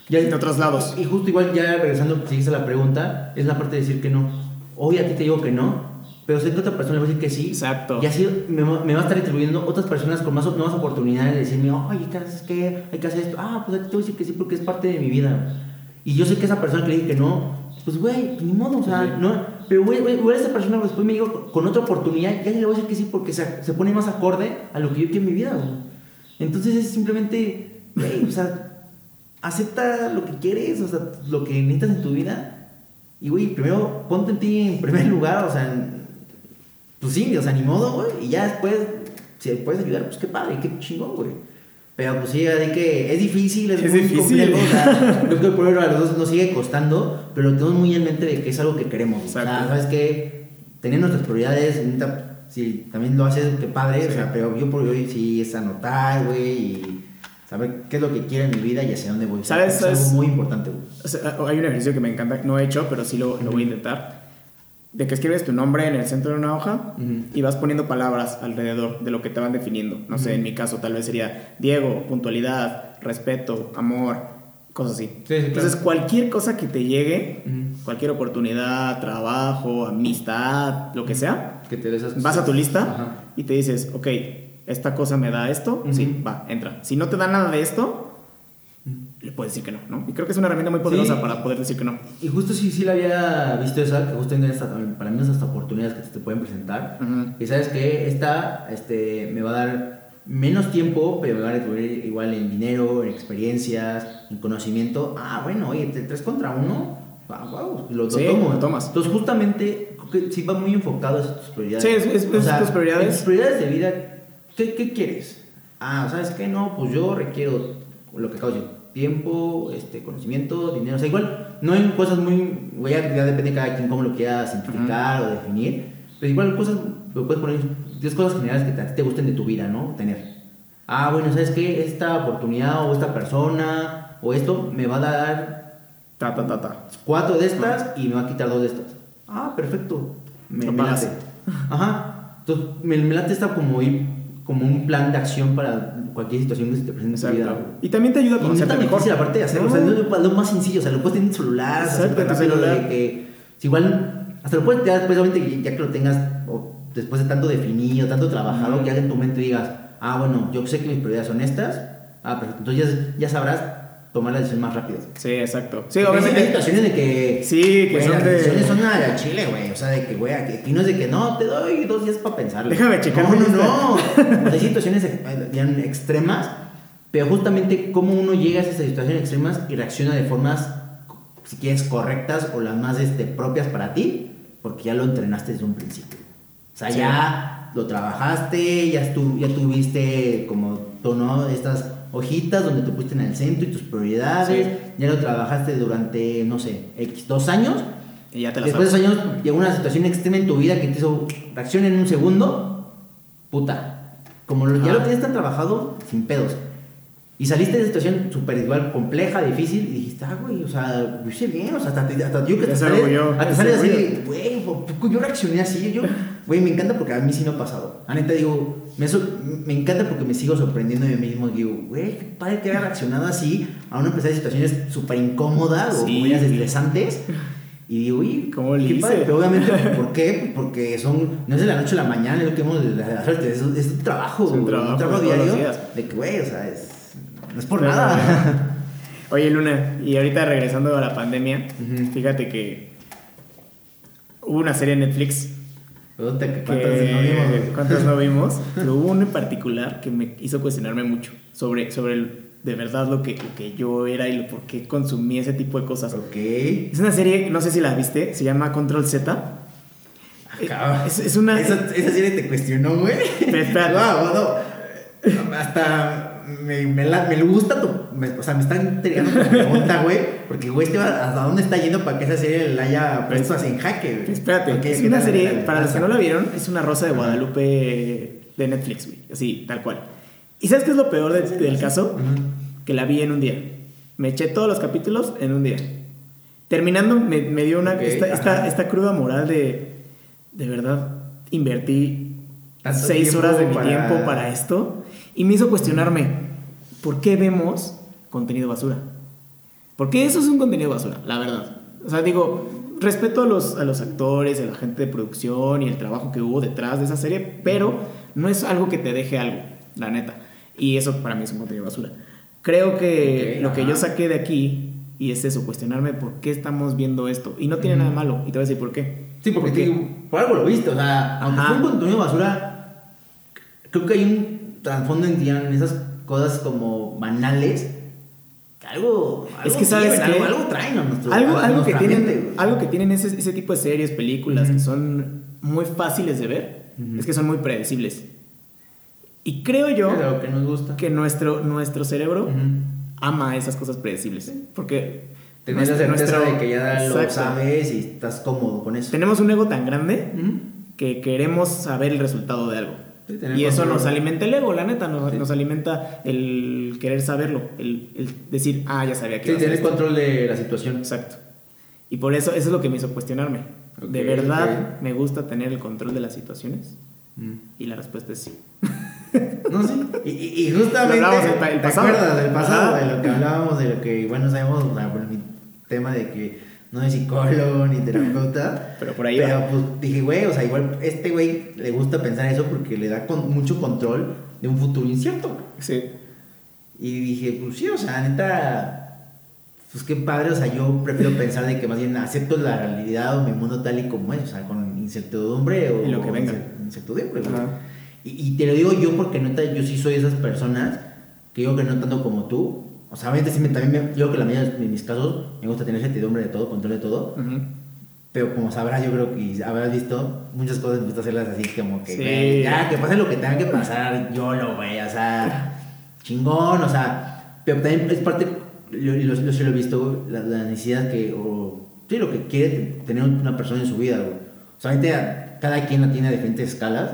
S2: Ya-
S1: de otros lados.
S2: Y justo igual, ya regresando, si a la pregunta, es la parte de decir que no. Hoy a ti te digo que no, pero sé que otra persona le va a decir que sí.
S1: Exacto.
S2: Y así me, va- me va a estar distribuyendo otras personas con más nuevas oportunidades de decirme, oye, ¿qué haces? ¿Qué? Hay que hacer esto. Ah, pues a ti te voy a decir que sí porque es parte de mi vida. Y yo sé que esa persona que le dije que no, pues güey, ni modo, o sea,
S1: Sí.
S2: no. Pero güey, güey, esa persona después me dijo con otra oportunidad, ya le voy a decir que sí porque se, se pone más acorde a lo que yo quiero en mi vida, güey. Entonces es simplemente, güey, o sea, acepta lo que quieres, o sea, lo que necesitas en tu vida. Y, güey, primero ponte en ti en primer lugar, o sea, en- pues sí, o sea, ni modo, güey. Y ya después, si puedes ayudar, pues qué padre, qué chingón, güey. Pero pues sí, de que es difícil, es,
S1: Es
S2: muy
S1: difícil.
S2: complejo. O sea, creo que por a los dos nos sigue costando, pero tenemos muy en mente de que es algo que queremos. O sea,
S1: Exacto.
S2: ¿sabes qué? Tener nuestras prioridades, si también lo haces, qué padre. O
S1: Sí.
S2: sea, pero yo por hoy sí es anotar, güey, y saber qué es lo que quiero en mi vida y hacia dónde voy. O sea,
S1: ¿Sabes?
S2: Es
S1: ¿Sabes?
S2: algo muy importante, güey.
S1: O sea, hay un ejercicio que me encanta, no he hecho, pero sí lo, lo voy a intentar. De que escribes tu nombre en el centro de una hoja y vas poniendo palabras alrededor de lo que te van definiendo. No sé, en mi caso tal vez sería Diego, puntualidad, respeto, amor, cosas así.
S2: Sí, sí,
S1: Entonces,
S2: claro.
S1: cualquier cosa que te llegue, cualquier oportunidad, trabajo, amistad, lo que sea,
S2: Que te
S1: vas a tu lista
S2: Ajá.
S1: y te dices, ok, esta cosa me da esto, sí, va, entra. Si no te da nada de esto, le puedes decir que no, ¿no? Y creo que es una herramienta muy poderosa
S2: Sí.
S1: para poder decir que no.
S2: Y justo sí, sí la había visto esa, que justo en esta, para mí es hasta oportunidades que te pueden presentar. Y sabes que esta este, me va a dar menos tiempo, pero me va a retribuir igual en dinero, en experiencias, en conocimiento. Ah, bueno, oye, tres contra uno. Wow, wow, lo, lo
S1: Sí,
S2: tomo.
S1: lo tomas.
S2: Entonces, justamente, creo que sí va muy enfocado a tus prioridades.
S1: Sí, es- es- es tus prioridades.
S2: en tus prioridades de vida, ¿qué, qué quieres? Ah, ¿sabes qué? No, pues yo requiero lo que acabo de. Tiempo, este, conocimiento, dinero. O sea, igual, no en cosas muy... Ya, ya depende de cada quien cómo lo quiera simplificar o definir. Pero igual cosas, lo puedes poner 10 cosas generales que te, te gusten de tu vida, ¿no? Tener. Ah, bueno, ¿sabes qué? Esta oportunidad o esta persona o esto me va a dar
S1: Ta, ta, ta, ta.
S2: cuatro de estas y me va a quitar dos de estas. Ah, perfecto. Me, me late. Ajá. Entonces, me, me late está como ir, como un plan de acción para cualquier situación que se te presente en tu vida.
S1: Y también te ayuda a
S2: es
S1: conocerte mejor.
S2: difícil aparte de hacerlo, o sea,
S1: No.
S2: no es lo más sencillo, o sea, lo puedes tener en tu celular, o sea,
S1: Exacto,
S2: súper
S1: en tu celular.
S2: de que, si igual, hasta lo puedes ya después, obviamente, ya que lo tengas, o después de tanto definido, tanto trabajado, que ya en tu mente digas, ah, bueno, yo sé que mis prioridades son estas, ah, perfecto, entonces ya, ya sabrás tomar la decisión más rápido.
S1: Sí, exacto. Sí,
S2: Porque hay-
S1: obviamente.
S2: situaciones de que.
S1: Sí, que
S2: güey,
S1: son
S2: las
S1: de-
S2: decisiones son a la chile, güey. O sea, de que, güey, aquí, no es de que no, te doy dos días para pensarlo.
S1: Déjame checar
S2: No, no, no. Hay situaciones extremas, pero justamente cómo uno llega a esas situaciones extremas y reacciona de formas, si quieres, correctas o las más este, propias para ti, porque ya lo entrenaste desde un principio. O sea,
S1: Sí.
S2: ya lo trabajaste, ya, estu- ya tuviste como tú, ¿no? Estas hojitas donde te pusiste en el centro y tus prioridades.
S1: Sí.
S2: Ya lo trabajaste durante, no sé, X, dos años.
S1: Y ya te
S2: Después de
S1: sabes.
S2: esos años llegó una situación extrema en tu vida que te hizo reacción en un segundo. Puta. Como lo- ya lo tienes tan trabajado, sin pedos. Y saliste de esa situación súper igual, compleja, difícil, y dijiste, ah, güey, o sea, lo hice bien, o sea, hasta, hasta yo que te sales,
S1: yo,
S2: hasta sales así,
S1: yo.
S2: de, güey, ¿por qué yo reaccioné así, yo, güey, me encanta porque a mí sí me ha pasado. A neta digo, me, me encanta porque me sigo sorprendiendo de mí mismo, digo, güey, qué padre que haya reaccionado así a una empezar de situaciones súper incómodas o
S1: Sí,
S2: muy estresantes. Y digo, uy,
S1: ¿Cómo le
S2: qué
S1: hice?
S2: padre, pero obviamente, ¿por qué? Porque son, no es de la noche a la mañana, es lo que hemos de la suerte, es, es un trabajo,
S1: Es un trabajo
S2: diario, de que, güey, o sea, es, no es por
S1: Pero,
S2: nada.
S1: Oye, Luna, y ahorita regresando a la pandemia, fíjate que hubo una serie en Netflix
S2: Que cuántas no vimos,
S1: cuántas no vimos, pero hubo una en particular que me hizo cuestionarme mucho sobre, sobre el- de verdad lo que, lo que yo era y lo, por qué consumí ese tipo de cosas.
S2: Ok.
S1: Es una serie, no sé si la viste, se llama Control Z.
S2: Acaba.
S1: Es, es una...
S2: Esa, esa serie te cuestionó, güey.
S1: Pero espérate.
S2: Wow, no. Hasta me, me, la- me gusta tu. me- o sea, me está intrigando tu pregunta, güey. Porque, güey, este va- ¿hasta dónde está yendo para que esa serie la haya puesto así en jaque, güey?
S1: Espérate, es una serie, para los que no la vieron, es una Rosa de Guadalupe de Netflix, güey. Así, tal cual. ¿Y sabes qué es lo peor de- del caso? Que la vi en un día. Me eché todos los capítulos en un día. Terminando, me, me dio una, esta, esta, esta cruda moral de, de verdad, invertí seis horas de mi
S2: para-
S1: tiempo para esto. Y me hizo cuestionarme, ¿por qué vemos contenido basura? Porque eso es un contenido basura, la verdad. O sea, digo, respeto a los, a los actores, a la gente de producción y el trabajo que hubo detrás de esa serie, pero no es algo que te deje algo, la neta. Y eso para mí es un contenido basura. Creo que
S2: Ok,
S1: lo que
S2: ajá.
S1: yo saqué de aquí, y es eso, cuestionarme por qué estamos viendo esto. Y no tiene nada malo, y te voy a decir por qué.
S2: Sí, porque te digo, por algo lo viste, o sea, aunque
S1: Ajá.
S2: fue un contenido basura, creo que hay un trasfondo en, esas cosas como banales. que Algo, algo
S1: Es que sabes qué?
S2: algo, algo traen a nuestro
S1: algo,
S2: a
S1: algo, que tienen,
S2: mente,
S1: algo que tienen ese, ese tipo de series, películas que
S2: Ujú.
S1: son muy fáciles de ver,
S2: Ujú.
S1: es que son muy predecibles. Y creo yo
S2: algo que nos gusta.
S1: que nuestro, nuestro cerebro
S2: Ujú.
S1: ama esas cosas predecibles. Porque
S2: Tener la certeza
S1: nuestro-
S2: de que ya lo
S1: Exacto.
S2: sabes y estás cómodo con eso.
S1: Tenemos un ego tan grande que queremos saber el resultado de algo.
S2: Sí, tener
S1: y eso nos alimenta el ego, la neta, nos,
S2: Sí.
S1: nos alimenta el querer saberlo, el, el decir, ah, ya sabía que
S2: Sí,
S1: esto".
S2: control de la situación.
S1: Exacto. Y por eso, eso es lo que me hizo cuestionarme. ¿De verdad me gusta tener el control de las situaciones?
S2: Mm.
S1: Y la respuesta es sí.
S2: No, sí. Y, justamente. ¿Te acuerdas del pasado? De lo que hablábamos, de lo que, bueno, sabemos, o sea, mi tema de que no es psicólogo ni terapeuta.
S1: Pero por ahí
S2: Pero
S1: va.
S2: pues dije, güey, o sea, igual este güey le gusta pensar eso porque le da con mucho control de un futuro incierto.
S1: Sí.
S2: Y dije, pues sí, o sea, neta, pues qué padre, o sea, yo prefiero pensar de que más bien acepto la realidad o mi mundo tal y como es, o sea, con incertidumbre o
S1: Y lo que venga.
S2: incer- incertidumbre, güey. Y, y te lo digo yo porque neta, yo sí soy de esas personas que digo que no tanto como tú. O sea, obviamente me, también me, yo creo que la mayoría de mis casos me gusta tener certidumbre de todo, control de todo.
S1: Ujú.
S2: Pero como sabrás, yo creo que habrás visto, muchas cosas me gusta hacerlas así como que,
S1: Sí.
S2: güey, ya, que pase lo que tenga que pasar, yo lo güey, o sea, chingón, o sea, pero también es parte, yo, yo, yo sí lo he visto, la, la necesidad que, o, sí, lo que quiere tener una persona en su vida, güey. O sea, cada quien la tiene a diferentes escalas,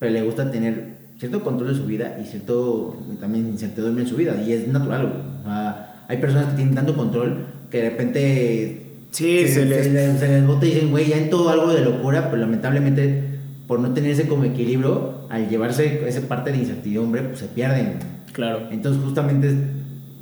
S2: pero le gusta tener cierto control de su vida y cierto también incertidumbre en su vida, y es natural, güey. O sea, hay personas que tienen tanto control que de repente
S1: Sí, se, les...
S2: se les, se les bota y dicen, güey, ya en todo algo de locura, pero lamentablemente por no tener ese como equilibrio, al llevarse esa parte de incertidumbre, pues se pierden.
S1: Claro.
S2: Entonces justamente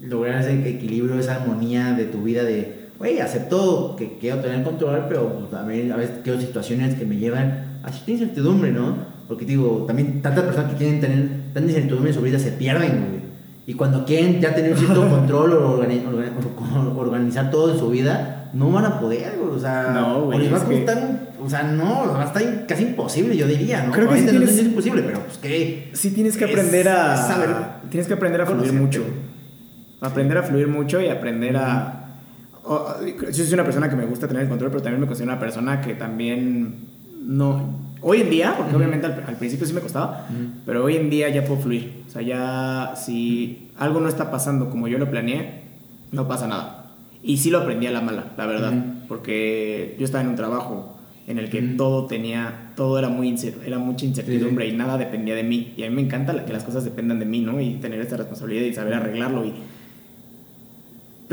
S2: lograr ese equilibrio, esa armonía de tu vida de, güey, acepto que quiero tener control, pero pues, a, ver, a veces quiero situaciones que me llevan a cierta incertidumbre, ¿no? Porque digo, también tantas personas que quieren tener tanta incertidumbre en su vida se pierden, güey. Y cuando quieren ya tener cierto control o organi- organi- organizar todo en su vida, no van a poder, güey. O sea,
S1: No, güey,
S2: o les va a
S1: que-
S2: costar, un- o sea, no, va a estar casi imposible, yo diría, ¿no?
S1: Creo que sí
S2: Obviamente no
S1: tienes-
S2: es imposible, pero pues que
S1: Sí tienes que aprender a...
S2: saber
S1: tienes que aprender a fluir
S2: conocerte.
S1: mucho. Aprender a fluir mucho y aprender a... o- yo soy una persona que me gusta tener el control, pero también me considero una persona que también no. Hoy en día, porque obviamente al, al principio sí me costaba,
S4: Ujú.
S1: pero hoy en día ya puedo fluir. O sea, ya si algo no está pasando como yo lo planeé, no pasa nada. Y sí lo aprendí a la mala, la verdad,
S4: Ujú.
S1: porque yo estaba en un trabajo en el que todo tenía, todo era muy era mucha incertidumbre y nada dependía de mí. Y a mí me encanta que las cosas dependan de mí, ¿no? Y tener esta responsabilidad y saber arreglarlo. Y...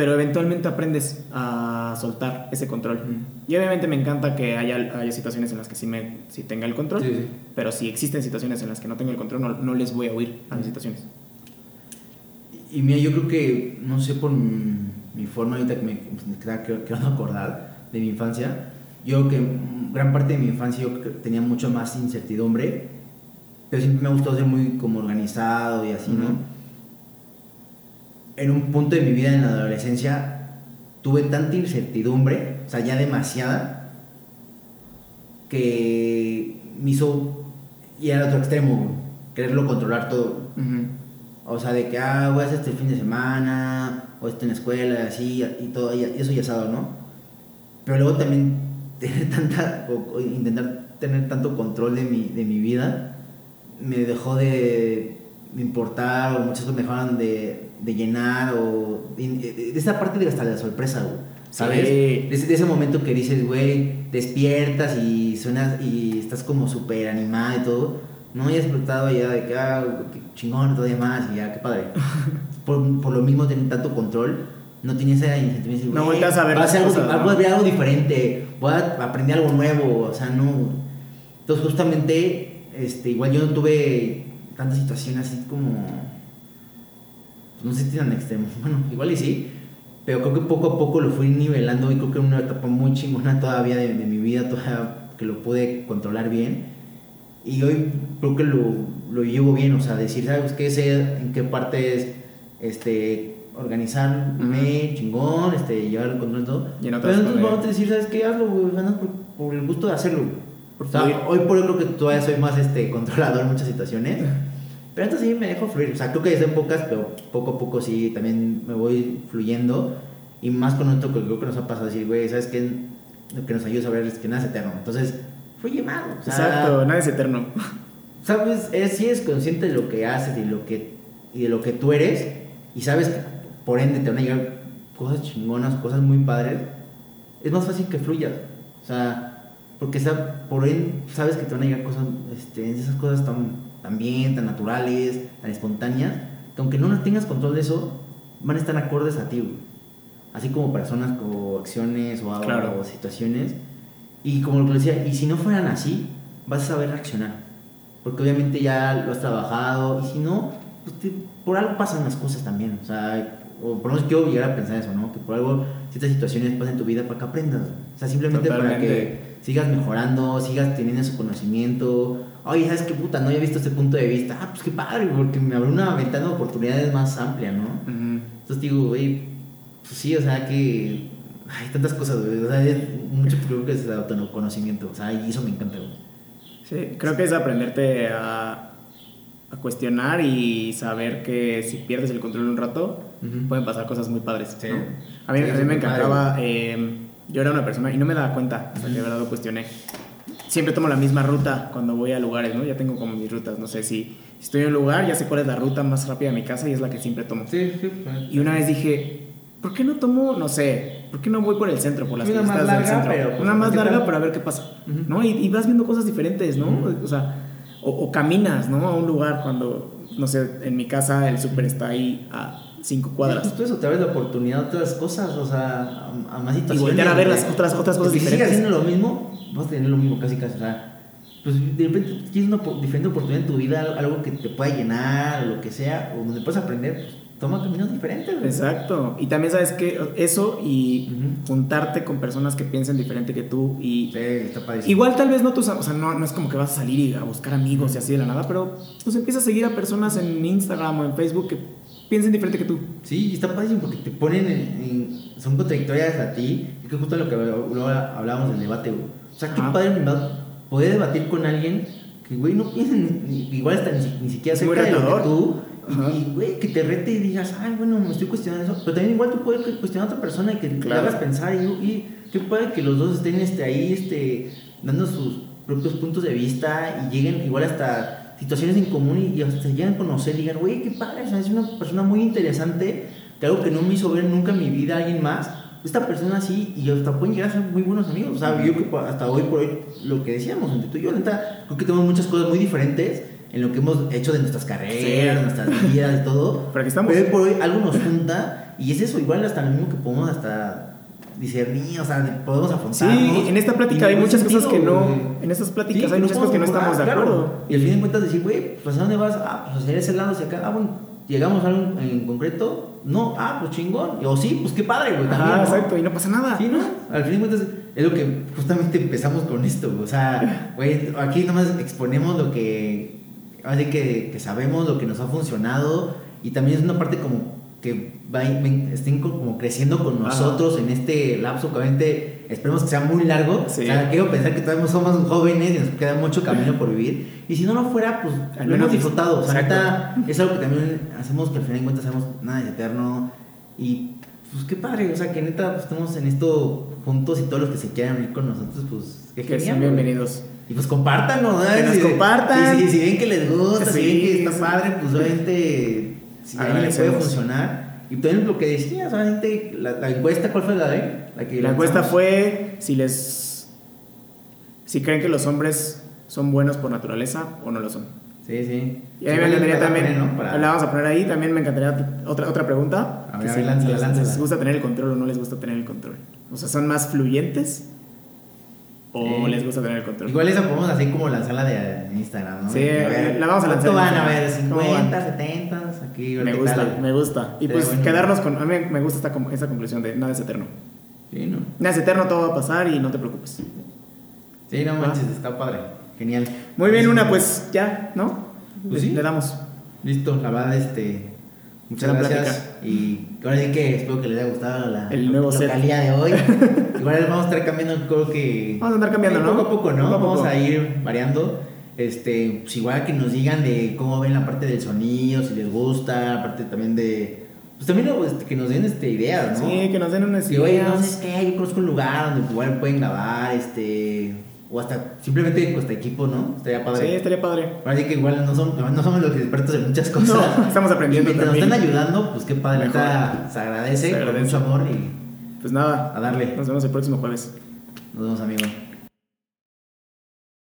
S1: Pero eventualmente aprendes a soltar ese control.
S4: Ujú.
S1: Y obviamente me encanta que haya, haya situaciones en las que sí, me, sí tenga el control.
S4: Sí.
S1: Pero si existen situaciones en las que no tengo el control, no, no les voy a huir a las situaciones.
S2: Y mira, yo creo que, no sé, por mi, mi forma ahorita que me, estaba que- queriendo acordar de mi infancia, yo creo que mm, gran parte de mi infancia yo que tenía mucho más incertidumbre, pero siempre me ha gustado ser muy como organizado y así, ¿no? En un punto de mi vida en la adolescencia tuve tanta incertidumbre, o sea, ya demasiada, que me hizo ir al otro extremo, quererlo controlar todo. O sea, de que, ah, voy a hacer este fin de semana, o esto en la escuela, así, y todo, y eso ya asado, ¿no? Pero luego también tener tanta, o, o intentar tener tanto control de mi, de mi vida, me dejó de importar, o muchas cosas me dejaron de, de llenar, o de, de esa parte de hasta la sorpresa, güey, ¿sabes?
S1: Sí.
S2: De, ese, de ese momento que dices, güey, despiertas y suenas y estás como súper animada y todo. No hayas explotado ya de que, ah, qué chingón, todavía más, y ya, qué padre. Por, por lo mismo, tener tanto control, no tienes esa incentivo
S1: No volteas a ver
S2: voy
S1: las
S2: hacer algo,
S1: cosas, ¿no?
S2: voy a ver algo diferente, voy a aprender algo nuevo, o sea, no. Entonces, justamente, este, igual yo no tuve tantas situaciones así como. No sé si tan extremo. Bueno, igual y sí. Pero creo que poco a poco lo fui nivelando y creo que una etapa muy chingona todavía de, de mi vida, todavía que lo pude controlar bien. Y hoy creo que lo, lo llevo bien, o sea, decir, ¿sabes qué? Sé en qué parte es este, organizarme, chingón, este, llevar el control y todo.
S1: Y en otras
S2: Pero entonces vamos a decir, ¿sabes qué? Hazlo, güey, ganas por, por el gusto de hacerlo. O sea, hoy por hoy creo que todavía soy más este, controlador en muchas situaciones. Pero entonces sí me dejo fluir. O sea, creo que ya son pocas, pero poco a poco sí también me voy fluyendo. Y más con esto que creo que nos ha pasado decir, güey, ¿sabes qué? Lo que nos ayuda a saber es que nada es eterno. Entonces, fluye más. O sea,
S1: Exacto, nada es eterno.
S2: sabes, es, si eres consciente de lo que haces y, lo que, y de lo que tú eres, y sabes que por ende te van a llegar cosas chingonas, cosas muy padres, es más fácil que fluyas. O sea, porque por ende sabes que te van a llegar cosas, este, esas cosas tan, tan bien, tan naturales, tan espontáneas, que aunque no tengas control de eso, van a estar acordes a ti, güey. Así como personas o acciones o, algo,
S1: Claro.
S2: o situaciones. Y como lo que decía, y si no fueran así, vas a saber reaccionar. Porque obviamente ya lo has trabajado. Y si no, pues te- por algo pasan las cosas también. O sea, o por lo menos quiero llegar a pensar eso, ¿no? Que por algo ciertas situaciones pasan en tu vida para que aprendas. O sea, simplemente para
S1: Totalmente.
S2: que sigas mejorando, sigas teniendo ese conocimiento. Oye, ¿sabes qué puta? No había visto este punto de vista. Ah, pues qué padre, porque me abrió una ventana de oportunidades más amplia, ¿no? Entonces digo, güey, pues sí, o sea que hay tantas cosas, güey. O sea, es mucho creo que es el autoconocimiento. O sea, y eso me encanta, güey.
S1: Sí, creo que es aprenderte a, a cuestionar y saber que si pierdes el control un rato,
S2: Ujú.
S1: pueden pasar cosas muy padres.
S4: Sí.
S1: ¿no? A mí,
S2: Sí,
S1: a mí me encantaba, eh, yo era una persona y no me daba cuenta hasta que de verdad lo cuestioné. Siempre tomo la misma ruta cuando voy a lugares, ¿no? Ya tengo como mis rutas, no sé si, si estoy en un lugar, ya sé cuál es la ruta más rápida de mi casa y es la que siempre tomo.
S4: Sí, sí. pues.
S1: Y una vez dije, ¿por qué no tomo, no sé, por qué no voy por el centro, por las
S2: Una más
S1: calles del
S2: larga,
S1: centro?
S2: pero, pues,
S1: una más
S2: ¿qué tal?
S1: larga para ver qué pasa. ¿no? Y, y vas viendo cosas diferentes, ¿no?
S2: Ujú.
S1: O sea, o, o caminas, ¿no? A un lugar cuando, no sé, en mi casa el súper está ahí a cinco cuadras.
S2: justo eso, te abres la oportunidad de otras cosas, o sea, a, a más situaciones.
S1: Y voltear a ver las otras- otras cosas
S2: si
S1: diferentes.
S2: sigues haciendo lo mismo, vas a tener lo mismo casi casi, o sea, pues de repente tienes una diferente oportunidad en tu vida, algo- que te pueda llenar, o lo que sea, o donde puedes aprender, pues toma caminos diferentes, güey.
S1: Exacto. Y también sabes que eso y juntarte con personas que piensen diferente que tú y
S2: Sí, está.
S1: Igual tal vez no tus, o sea, no, no es como que vas a salir y a buscar amigos y así de la nada, pero pues empiezas a seguir a personas en Instagram o en Facebook que piensen diferente que tú.
S2: Sí, está padrísimo porque te ponen en, en- son contradictorias a ti, y que justo lo que hablábamos del debate, güey. O sea, qué
S1: Ajá.
S2: padre poder debatir con alguien que, güey, no ni- igual hasta ni, si- ni siquiera cerca de lo que tú,
S1: Ajá.
S2: y, güey, que te rete y digas, ay, bueno, me estoy cuestionando eso, pero también igual tú puedes cuestionar a otra persona y que
S1: Claro.
S2: hagas pensar, y, y qué padre que los dos estén este, ahí, este, dando sus propios puntos de vista y lleguen igual hasta situaciones en común y, hasta se llegan a conocer y digan, güey, qué padre, o sea, es una persona muy interesante, que algo que no me hizo ver nunca en mi vida alguien más, esta persona así y hasta pueden llegar a ser muy buenos amigos. O sea, yo creo que hasta hoy por hoy, lo que decíamos entre tú y yo, neta, creo que tenemos muchas cosas muy diferentes en lo que hemos hecho de nuestras carreras,
S1: Sí.
S2: nuestras vidas, de todo.
S1: Pero aquí estamos.
S2: Pero hoy por hoy algo nos junta y es eso, igual hasta lo mismo que podemos hasta discernir, o sea, podemos
S1: Sí,
S2: afrontarnos.
S1: en esta
S2: Y
S1: plática hay muchas cosas que no.
S2: güey.
S1: En estas
S2: Sí,
S1: pláticas hay muchas cosas que no estamos de
S2: claro.
S1: acuerdo.
S2: Y al fin de cuentas decir, güey, pues ¿a dónde vas? Ah, pues hacia ese lado, hacia acá. Ah, bueno, llegamos a algo en concreto. No, ah, pues chingón. O sí, pues qué padre, güey. también,
S1: Ajá,
S2: ¿no?
S1: exacto, y no pasa nada.
S2: Sí, ¿no? Al fin de cuentas es lo que justamente empezamos con esto, güey. O sea, güey, aquí nomás exponemos lo que, así que, que sabemos, lo que nos ha funcionado y también es una parte como que va, estén co- como creciendo con
S1: Ajá.
S2: nosotros en este lapso que obviamente esperemos que sea muy largo.
S1: Sí.
S2: O sea, quiero pensar que todavía somos jóvenes y nos queda mucho camino por vivir. Y si no lo fuera, pues
S1: Al menos
S2: hemos disfrutado. O sea, neta, es algo que también hacemos que al final de cuentas sabemos nada es eterno. Y pues qué padre, o sea, que neta pues, estamos en esto juntos y todos los que se quieran unir con nosotros, pues qué
S1: Que
S2: genial,
S1: sean bienvenidos.
S2: Y pues compártanos, ¿no?
S1: Que nos
S2: Si-
S1: compartan.
S2: Si, si, si ven que les gusta, si
S1: Sí,
S2: ven que está padre, pues obviamente si a alguien le puede funcionar. Y también lo que decías, obviamente, la, la encuesta, ¿cuál fue la de? La, que
S1: La encuesta fue si les. Si creen que los hombres son buenos por naturaleza o no lo son.
S2: Sí, sí.
S1: Y a mí
S2: Sí,
S1: me encantaría también.
S2: ¿no? Para-
S1: La vamos a poner ahí. También me encantaría otra, otra pregunta.
S2: A ver,
S1: si
S2: ver, lánzala,
S1: les,
S2: lánzala.
S1: les gusta tener el control o no les gusta tener el control. O sea, ¿son más fluyentes? ¿O les gusta tener el control?
S2: Igual esa podemos así como lanzarla de Instagram, ¿no?
S1: Sí,
S2: ver,
S1: la vamos a lanzar
S2: ¿Cuánto van a ver?
S1: Instagram? ¿Cómo van?
S2: ¿50, 70? Aquí,
S1: me gusta, me gusta. Y pues
S2: bueno.
S1: quedarnos con. A mí me gusta esta, esta conclusión de nada es eterno.
S2: Sí, ¿no?
S1: Nada es eterno, todo va a pasar y no te preocupes.
S2: Sí, no manches, está padre. Genial.
S1: Muy bien, una, pues ya, ¿no?
S2: Pues
S1: le,
S2: sí.
S1: le damos.
S2: Listo, la verdad, este. Muchas
S1: Gran
S2: gracias. Y ahora sí que espero que les haya gustado la
S1: El nuevo set.
S2: localía de hoy. Igual vamos a estar cambiando, creo que.
S1: Vamos a andar cambiando, ¿no?
S2: Poco a poco, ¿no?
S1: Poco a
S2: Vamos a ir variando. Este, pues igual que nos digan de cómo ven la parte del sonido, si les gusta, aparte también de. Pues también pues, que nos den este, ideas, ¿no?
S1: Sí, que nos den unas
S2: Sí, oye,
S1: ideas.
S2: no sé qué, yo conozco un lugar donde igual pueden grabar, este. O hasta simplemente hasta equipo, ¿no? Estaría padre.
S1: Sí, estaría padre.
S2: Sí que igual no somos, no somos los expertos en muchas cosas.
S1: No, estamos aprendiendo
S2: Y mientras nos están ayudando, pues qué padre. Neta, se agradece,
S1: Se
S2: con
S1: agradece.
S2: mucho amor y
S1: Pues nada,
S2: a darle.
S1: nos vemos el próximo jueves.
S2: Nos vemos, amigos.